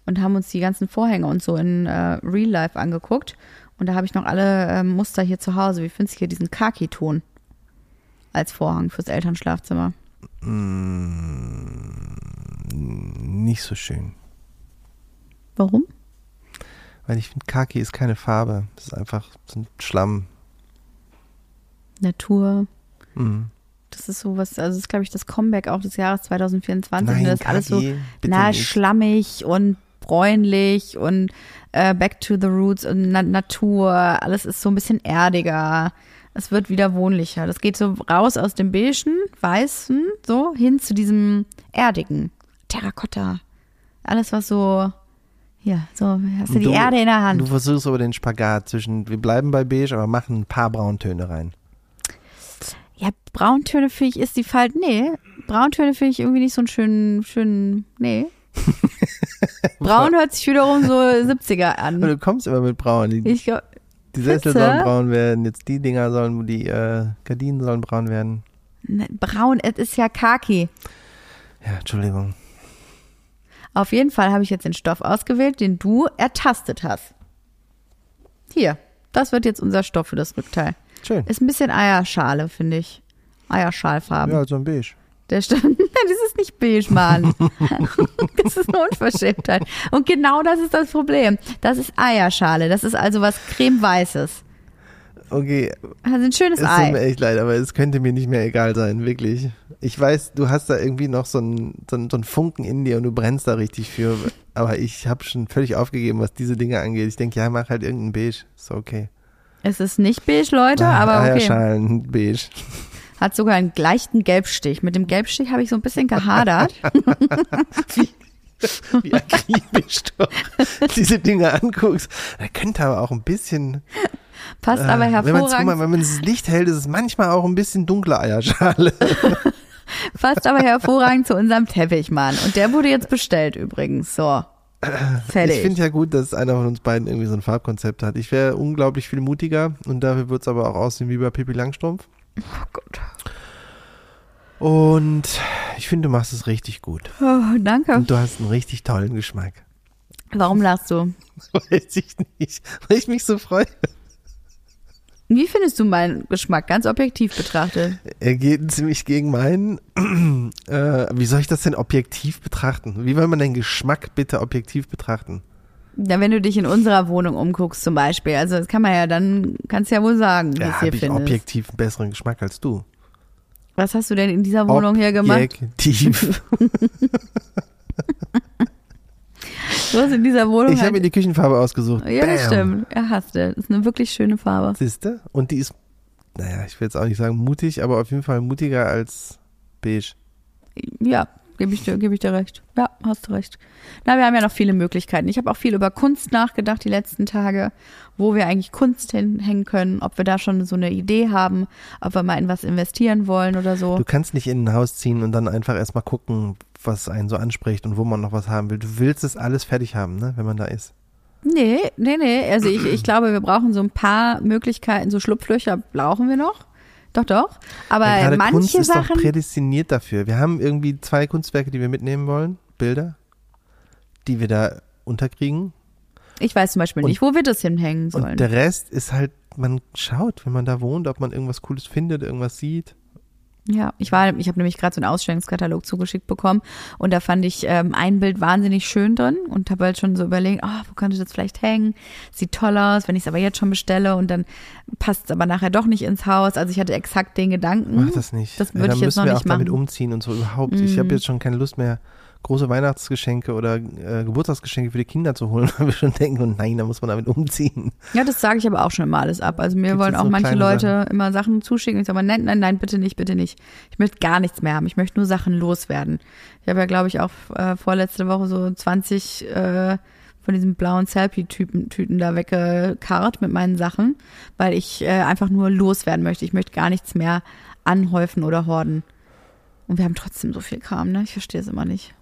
A: und haben uns die ganzen Vorhänge und so in äh, Real Life angeguckt. Und da habe ich noch alle ähm, Muster hier zu Hause. Wie findest du hier diesen Khaki-Ton als Vorhang fürs Elternschlafzimmer?
B: Nicht so schön.
A: Warum?
B: Weil ich finde, Kaki ist keine Farbe. Das ist einfach so ein Schlamm.
A: Natur.
B: Mhm.
A: Das ist sowas, also das ist, glaube ich, das Comeback auch des Jahres 2024.
B: Nein,
A: das ist alles so na,
B: nicht.
A: schlammig und bräunlich und äh, back to the roots und Na Natur. Alles ist so ein bisschen erdiger. Es wird wieder wohnlicher. Das geht so raus aus dem beigen, weißen, so hin zu diesem erdigen. Terrakotta. Alles, was so, hier, so, hast du die
B: Du-
A: Erde in der Hand.
B: Du versuchst aber den Spagat zwischen, wir bleiben bei beige, aber machen ein paar Brauntöne rein.
A: Ja, Brauntöne finde ich ist die Falt. Nee, Brauntöne finde ich irgendwie nicht so einen schönen, schönen, nee. Braun hört sich wiederum so 70er
B: Aber
A: an.
B: du kommst immer mit braun. Die,
A: Ich glaub,
B: die Sessel
A: Findste?
B: sollen braun werden, jetzt die Dinger sollen, die äh, Gardinen sollen braun werden.
A: ne, braun, es ist ja Kaki.
B: Ja, Entschuldigung.
A: Auf jeden Fall habe ich jetzt den Stoff ausgewählt, den du ertastet hast. Hier, das wird jetzt unser Stoff für das Rückteil.
B: Schön.
A: Ist ein bisschen Eierschale, finde ich. Eierschalfarben.
B: Ja, so ein beige.
A: Der Stoff, Nein, das ist nicht beige, Mann. das ist eine Unverschämtheit. Und genau das ist das Problem. Das ist Eierschale. Das ist also was cremeweißes.
B: Okay,
A: ist ein schönes
B: es tut mir
A: Ei.
B: echt leid, aber es könnte mir nicht mehr egal sein, wirklich. Ich weiß, du hast da irgendwie noch so einen, so einen, so einen Funken in dir und du brennst da richtig für, aber ich habe schon völlig aufgegeben, was diese Dinge angeht. Ich denke, ja, mach halt irgendein beige, ist okay.
A: Es ist nicht beige, Leute, aber okay.
B: Eierschalen, beige.
A: Hat sogar einen leichten Gelbstich. Mit dem Gelbstich habe ich so ein bisschen gehadert.
B: wie akribisch du diese Dinge anguckst. Da könnte aber auch ein bisschen,
A: Passt
B: äh,
A: aber
B: wenn man
A: hervorragend.
B: wenn man das Licht hält, ist es manchmal auch ein bisschen dunkle Eierschale.
A: Passt aber hervorragend zu unserem Teppichmann. Und der wurde jetzt bestellt übrigens. So. Fertig.
B: Ich finde ja gut, dass einer von uns beiden irgendwie so ein Farbkonzept hat. Ich wäre unglaublich viel mutiger und dafür wird es aber auch aussehen wie bei Pippi Langstrumpf.
A: oh Gott.
B: Und ich finde, du machst es richtig gut.
A: Oh, danke.
B: Und du hast einen richtig tollen Geschmack.
A: Warum lachst du?
B: Weiß ich nicht, weil ich mich so freue.
A: Wie findest du meinen Geschmack ganz objektiv betrachtet?
B: Er geht ziemlich gegen meinen. äh, wie soll ich das denn objektiv betrachten? Wie will man den Geschmack bitte objektiv betrachten?
A: Ja, wenn du dich in unserer Wohnung umguckst zum Beispiel, also das kann man ja dann, kannst ja wohl sagen, wie
B: Ja,
A: es
B: habe
A: hier
B: ich
A: findest.
B: objektiv einen besseren Geschmack als du.
A: Was hast du denn in dieser Wohnung hier gemacht?
B: Objektiv.
A: Du hast in dieser Wohnung
B: Ich habe
A: halt,
B: mir die Küchenfarbe ausgesucht.
A: Ja,
B: Bam.
A: stimmt. Er hasste. Das ist eine wirklich schöne Farbe.
B: Siehste? Und die ist, naja, ich will jetzt auch nicht sagen mutig, aber auf jeden Fall mutiger als beige.
A: Ja, gebe ich, dir- gebe ich dir recht. Ja, hast du recht. Na, wir haben ja noch viele Möglichkeiten. Ich habe auch viel über Kunst nachgedacht die letzten Tage, wo wir eigentlich Kunst hinhängen können, ob wir da schon so eine Idee haben, ob wir mal in was investieren wollen oder so.
B: Du kannst nicht in ein Haus ziehen und dann einfach erstmal gucken, was einen so anspricht und wo man noch was haben will. Du willst es alles fertig haben, ne, wenn man da ist.
A: Nee, nee, nee. Also ich, ich glaube, wir brauchen so ein paar Möglichkeiten, so Schlupflöcher brauchen wir noch. Doch, doch. Aber
B: Ja,
A: manche
B: Kunst ist doch
A: Sachen.
B: prädestiniert dafür. Wir haben irgendwie zwei Kunstwerke, die wir mitnehmen wollen, Bilder, die wir da unterkriegen.
A: Ich weiß zum Beispiel
B: Und-
A: nicht, wo wir das hinhängen sollen.
B: Und der Rest ist halt, man schaut, wenn man da wohnt, ob man irgendwas Cooles findet, irgendwas sieht.
A: Ja, ich war, ich habe nämlich gerade so einen Ausstellungskatalog zugeschickt bekommen und da fand ich ähm, ein Bild wahnsinnig schön drin und habe halt schon so überlegt, oh, wo könnte das vielleicht hängen? Sieht toll aus, wenn ich es aber jetzt schon bestelle und dann passt es aber nachher doch nicht ins Haus. Also ich hatte exakt den Gedanken.
B: Mach das nicht.
A: Das
B: Ja,
A: würde
B: dann
A: ich jetzt
B: müssen
A: noch
B: wir
A: nicht
B: auch damit
A: machen.
B: umziehen und so überhaupt. Ich habe
A: Mhm.
B: jetzt schon keine Lust mehr, große Weihnachtsgeschenke oder äh, Geburtstagsgeschenke für die Kinder zu holen, weil wir schon denken, oh nein, da muss man damit umziehen.
A: Ja, das sage ich aber auch schon immer alles ab. Also mir
B: Gibt's
A: wollen auch
B: so
A: manche Leute immer Sachen zuschicken. Ich sage mal, nein, nein, nein, bitte nicht, bitte nicht. Ich möchte gar nichts mehr haben. Ich möchte nur Sachen loswerden. Ich habe ja, glaube ich, auch äh, vorletzte Woche so 20 äh, von diesen blauen Selfie-Tüten Tüten da weggekarrt mit meinen Sachen, weil ich äh, einfach nur loswerden möchte. Ich möchte gar nichts mehr anhäufen oder horden. Und wir haben trotzdem so viel Kram, ne? Ich verstehe es immer nicht.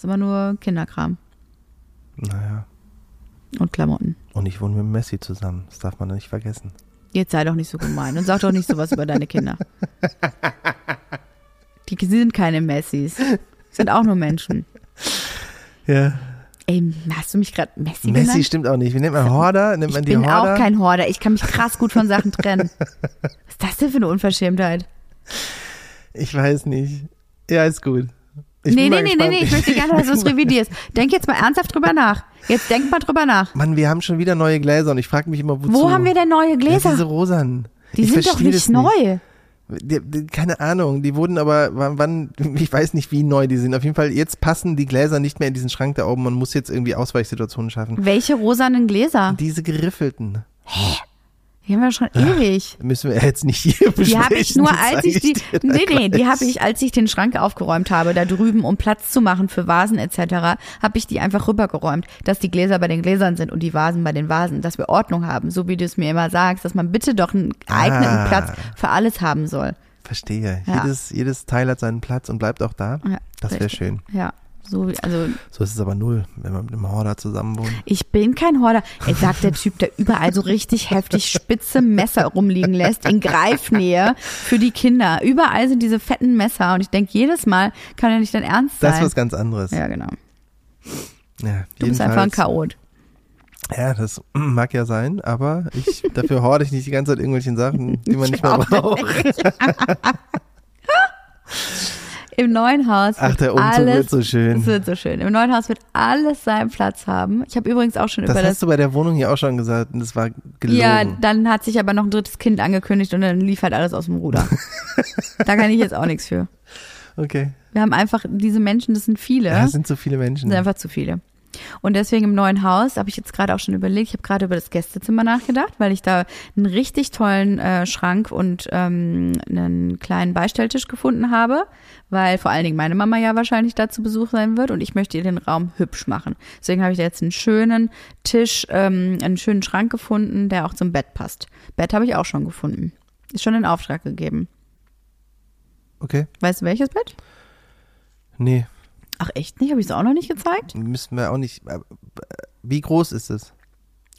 A: Ist immer nur Kinderkram
B: Naja.
A: und Klamotten.
B: Und ich wohne mit Messi zusammen. Das darf man nicht vergessen.
A: Jetzt sei doch nicht so gemein und sag doch nicht sowas über deine Kinder. Die sind keine Messis. Sind auch nur Menschen.
B: Ja.
A: Ey, hast du mich gerade Messi,
B: Messi
A: genannt?
B: stimmt auch nicht. Wie nennt man Horder? Nennt
A: Ich
B: man die
A: bin
B: Horder?
A: auch kein Horder. Ich kann mich krass gut von Sachen trennen. Was ist das denn für eine Unverschämtheit?
B: ich weiß nicht. Ja, ist gut. Ich
A: nee, nee, nee, nee, nee, ich möchte gerne, dass du es revidierst. Denk jetzt mal ernsthaft drüber nach. Jetzt denk mal drüber nach.
B: Mann, wir haben schon wieder neue Gläser und ich frage mich immer, wozu.
A: Wo haben wir denn neue
B: Ja,
A: Gläser?
B: diese rosanen.
A: die
B: ich
A: sind doch nicht neu.
B: Die, keine Ahnung, die wurden aber, wann, ich weiß nicht, wie neu die sind. Auf jeden Fall, jetzt passen die Gläser nicht mehr in diesen Schrank da oben. Man muss jetzt irgendwie Ausweichsituationen schaffen.
A: Welche rosanen Gläser?
B: Diese geriffelten
A: Die haben wir schon ewig.
B: müssen wir jetzt nicht hier besprechen.
A: Die habe ich nur, als ich die,
B: dir da
A: nee, nee, die habe ich, als ich den Schrank aufgeräumt habe, da drüben, um Platz zu machen für Vasen etc., habe ich die einfach rübergeräumt, dass die Gläser bei den Gläsern sind und die Vasen bei den Vasen, dass wir Ordnung haben, so wie du es mir immer sagst, dass man bitte doch einen geeigneten
B: Ah.
A: Platz für alles haben soll.
B: Verstehe.
A: Ja.
B: Jedes, jedes Teil hat seinen Platz und bleibt auch da.
A: Ja,
B: Das wäre schön.
A: Ja, so, also
B: So ist es aber null, wenn man mit einem Horder zusammen wohnt.
A: ich bin kein Horder. Ey, sagt der Typ, der überall so richtig heftig spitze Messer rumliegen lässt, in Greifnähe für die Kinder. Überall sind diese fetten Messer und ich denke jedes Mal, kann ja nicht dein Ernst sein.
B: Das ist was ganz anderes.
A: ja, genau.
B: Ja,
A: Du bist einfach ein Chaot.
B: Ja, das mag ja sein, aber ich, dafür horde ich nicht die ganze Zeit irgendwelchen Sachen, die man nicht mehr
A: auch
B: braucht.
A: Im neuen Haus
B: Ach,
A: wird
B: der Umzug
A: alles,
B: wird so schön.
A: Es wird so schön. Im neuen Haus wird alles seinen Platz haben. Ich habe übrigens auch schon
B: Das
A: über das.
B: hast du bei der Wohnung hier auch schon gesagt und das war gelogen.
A: Ja, dann hat sich aber noch ein drittes Kind angekündigt und dann lief halt alles aus dem Ruder. da kann ich jetzt auch nichts für.
B: okay.
A: Wir haben einfach diese Menschen, das sind viele.
B: Ja, es sind so viele Menschen.
A: Das sind einfach zu viele. Und deswegen im neuen Haus habe ich jetzt gerade auch schon überlegt, ich habe gerade über das Gästezimmer nachgedacht, weil ich da einen richtig tollen äh, Schrank und ähm, einen kleinen Beistelltisch gefunden habe, weil vor allen Dingen meine Mama ja wahrscheinlich da zu Besuch sein wird und ich möchte ihr den Raum hübsch machen. Deswegen habe ich da jetzt einen schönen Tisch, ähm, einen schönen Schrank gefunden, der auch zum Bett passt. Bett habe ich auch schon gefunden. Ist schon in Auftrag gegeben.
B: Okay.
A: Weißt du welches Bett?
B: Nee,
A: Ach echt nicht? Habe ich es auch noch nicht gezeigt?
B: müssen wir auch nicht. äh, Wie groß ist es?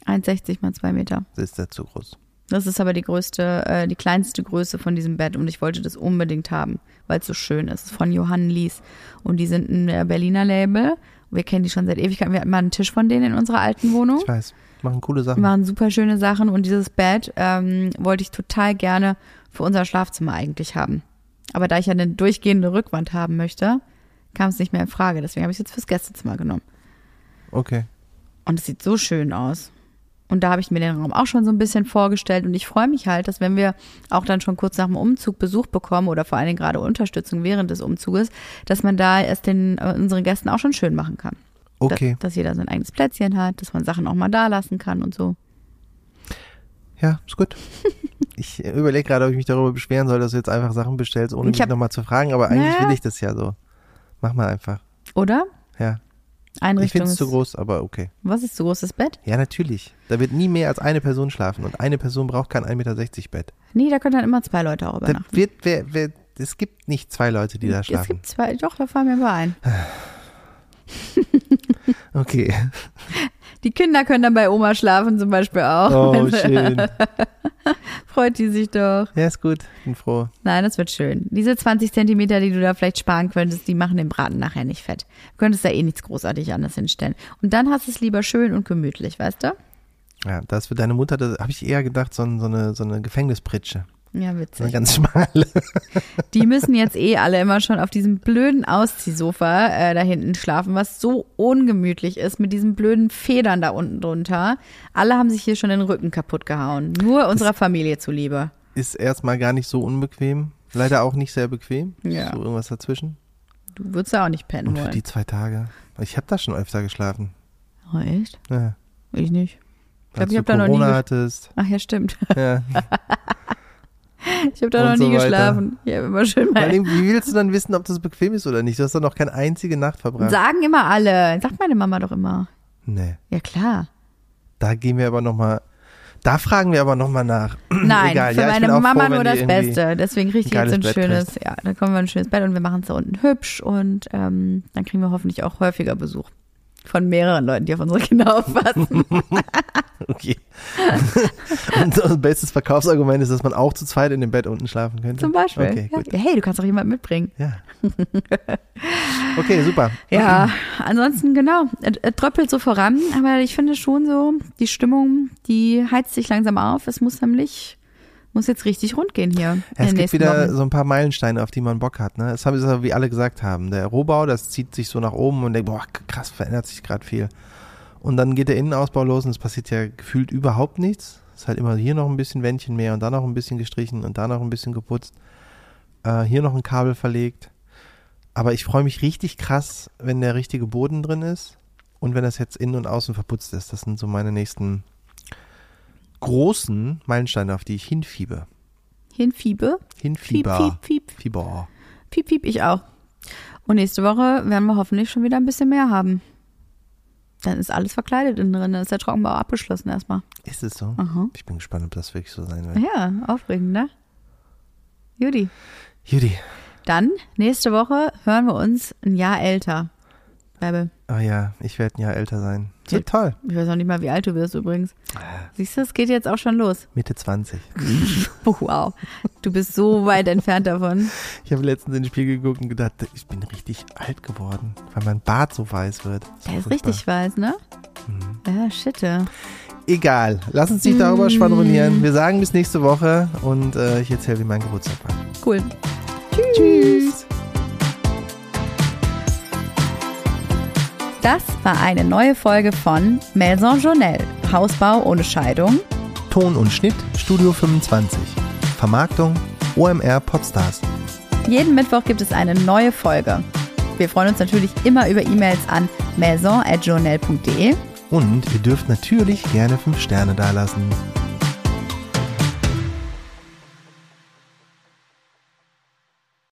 A: 1,60 mal 2 Meter.
B: Das ist ja zu groß.
A: Das ist aber die größte, äh, die kleinste Größe von diesem Bett und ich wollte das unbedingt haben, weil es so schön ist. Von Johann Lies und die sind ein äh, Berliner Label. Wir kennen die schon seit Ewigkeiten. Wir hatten mal einen Tisch von denen in unserer alten Wohnung.
B: Ich weiß. Machen coole
A: Die
B: Sachen.
A: machen super schöne Sachen und dieses Bett ähm, wollte ich total gerne für unser Schlafzimmer eigentlich haben. Aber da ich ja eine durchgehende Rückwand haben möchte, kam es nicht mehr in Frage. Deswegen habe ich es jetzt fürs Gästezimmer genommen.
B: Okay.
A: Und es sieht so schön aus. Und da habe ich mir den Raum auch schon so ein bisschen vorgestellt. Und ich freue mich halt, dass wenn wir auch dann schon kurz nach dem Umzug Besuch bekommen oder vor allen Dingen gerade Unterstützung während des Umzuges, dass man da erst den äh, unseren Gästen auch schon schön machen kann.
B: Okay.
A: Dass, dass jeder sein eigenes Plätzchen hat, dass man Sachen auch mal da lassen kann und so.
B: Ja, ist gut. Ich überlege gerade, ob ich mich darüber beschweren soll, dass du jetzt einfach Sachen bestellst, ohne
A: Ich
B: mich nochmal zu fragen, aber eigentlich
A: Naja.
B: will ich das ja so. Mach mal einfach.
A: Oder?
B: Ja. Ich
A: Einrichtung
B: finde es zu groß, aber okay.
A: Was ist zu großes Bett?
B: Ja, natürlich. Da wird nie mehr als eine Person schlafen und eine Person braucht kein 1,60 Meter Bett.
A: Nee, da können dann immer zwei Leute auch
B: Da
A: übernachten.
B: wird, wer, wer, es gibt nicht zwei Leute, die da
A: Es
B: schlafen.
A: gibt zwei, doch, da fahren wir mal ein.
B: Okay.
A: Die Kinder können dann bei Oma schlafen zum Beispiel auch.
B: Oh, schön.
A: Freut die sich doch.
B: Ja, ist gut. Bin froh.
A: Nein, das wird schön. Diese 20 Zentimeter, die du da vielleicht sparen könntest, die machen den Braten nachher nicht fett. Du könntest da eh nichts großartig anders hinstellen. Und dann hast du es lieber schön und gemütlich, weißt du?
B: Ja, das für deine Mutter, da habe ich eher gedacht, so, so eine, so eine Gefängnispritsche.
A: Ja,
B: So eine
A: witzig.
B: ganz schmale.
A: Die müssen jetzt eh alle immer schon auf diesem blöden Ausziehsofa äh, da hinten schlafen, was so ungemütlich ist mit diesen blöden Federn da unten drunter. Alle haben sich hier schon den Rücken kaputt gehauen. Nur unserer Familie zuliebe.
B: Ist erstmal gar nicht so unbequem. Leider auch nicht sehr bequem.
A: Ja.
B: So irgendwas dazwischen.
A: Du würdest da auch nicht pennen
B: Und für
A: wollen.
B: die zwei Tage. Ich habe da schon öfter geschlafen.
A: Oh, echt?
B: Ja.
A: Ich nicht. Ich glaube, ich habe da noch nie.
B: Corona hattest.
A: Ach ja, stimmt.
B: Ja.
A: Ich habe da noch
B: so
A: nie
B: weiter.
A: geschlafen. Habe immer schön mal.
B: allem, wie willst du dann wissen, ob das bequem ist oder nicht? Du hast doch noch keine einzige Nacht verbracht.
A: Sagen immer alle. Sagt meine Mama doch immer.
B: nee.
A: Ja, klar.
B: Da gehen wir aber nochmal. Da fragen wir aber nochmal nach.
A: Nein,
B: Egal,
A: für
B: ja,
A: meine Mama
B: froh,
A: nur das Beste. Deswegen kriege ich
B: ein
A: jetzt ein
B: Bett
A: schönes, ja, da kommen wir ein schönes Bett und wir machen es da unten hübsch und ähm, dann kriegen wir hoffentlich auch häufiger Besuch von mehreren Leuten, die auf unsere Kinder aufpassen.
B: Okay. Und das bestes Verkaufsargument ist, dass man auch zu zweit in dem Bett unten schlafen könnte.
A: Zum Beispiel.
B: Okay,
A: ja. hey, du kannst doch jemanden mitbringen.
B: Ja. Okay, super.
A: Ja, ansonsten genau, es, es tröppelt so voran, aber ich finde schon so, die Stimmung, die heizt sich langsam auf. Es muss nämlich, muss jetzt richtig rund gehen hier. in
B: Es gibt wieder
A: Wochen.
B: so ein paar Meilensteine, auf die man Bock hat. Ne? Das haben sie, wie alle gesagt haben. Der Rohbau, das zieht sich so nach oben und denkt, boah, krass, verändert sich gerade viel. Und dann geht der Innenausbau los und es passiert ja gefühlt überhaupt nichts. Es ist halt immer hier noch ein bisschen Wändchen mehr und da noch ein bisschen gestrichen und da noch ein bisschen geputzt. Äh, hier noch ein Kabel verlegt. Aber ich freue mich richtig krass, wenn der richtige Boden drin ist und wenn das jetzt innen und außen verputzt ist. Das sind so meine nächsten großen Meilensteine, auf die ich hinfiebe.
A: Hinfiebe. Fieb,
B: Hinfieber.
A: fieb, fieb.
B: Fieber.
A: Piep, piep, ich auch. Und nächste Woche werden wir hoffentlich schon wieder ein bisschen mehr haben. Dann ist alles verkleidet innen drin. Dann ist der Trockenbau abgeschlossen erstmal.
B: Ist es so?
A: Aha.
B: Ich bin gespannt, ob das wirklich so sein wird.
A: Ja, aufregend, ne? Judy.
B: Judy.
A: Dann, nächste Woche hören wir uns ein Jahr älter. Bärbel.
B: Oh ja, ich werde ein Jahr älter sein.
A: Ja.
B: toll.
A: Ich weiß auch nicht mal, wie alt du wirst übrigens. Siehst du, es geht jetzt auch schon los.
B: Mitte 20.
A: Oh, wow. Du bist so weit entfernt davon.
B: Ich habe letztens in den Spiegel geguckt und gedacht, ich bin richtig alt geworden, weil mein Bart so weiß wird.
A: Der ist richtig weiß, ne?
B: Mhm.
A: Ja, shitte.
B: Egal, lass uns nicht darüber schwadronieren. Wir sagen bis nächste Woche und äh, ich erzähle, wie mein Geburtstag war.
A: Cool.
B: Tschüss.
A: Das war eine neue Folge von Maison Journal. Hausbau ohne Scheidung.
B: Ton und Schnitt Studio 25. Vermarktung OMR Podstars.
A: Jeden Mittwoch gibt es eine neue Folge. Wir freuen uns natürlich immer über E-Mails an maison.journal.de.
B: Und ihr dürft natürlich gerne 5 Sterne dalassen.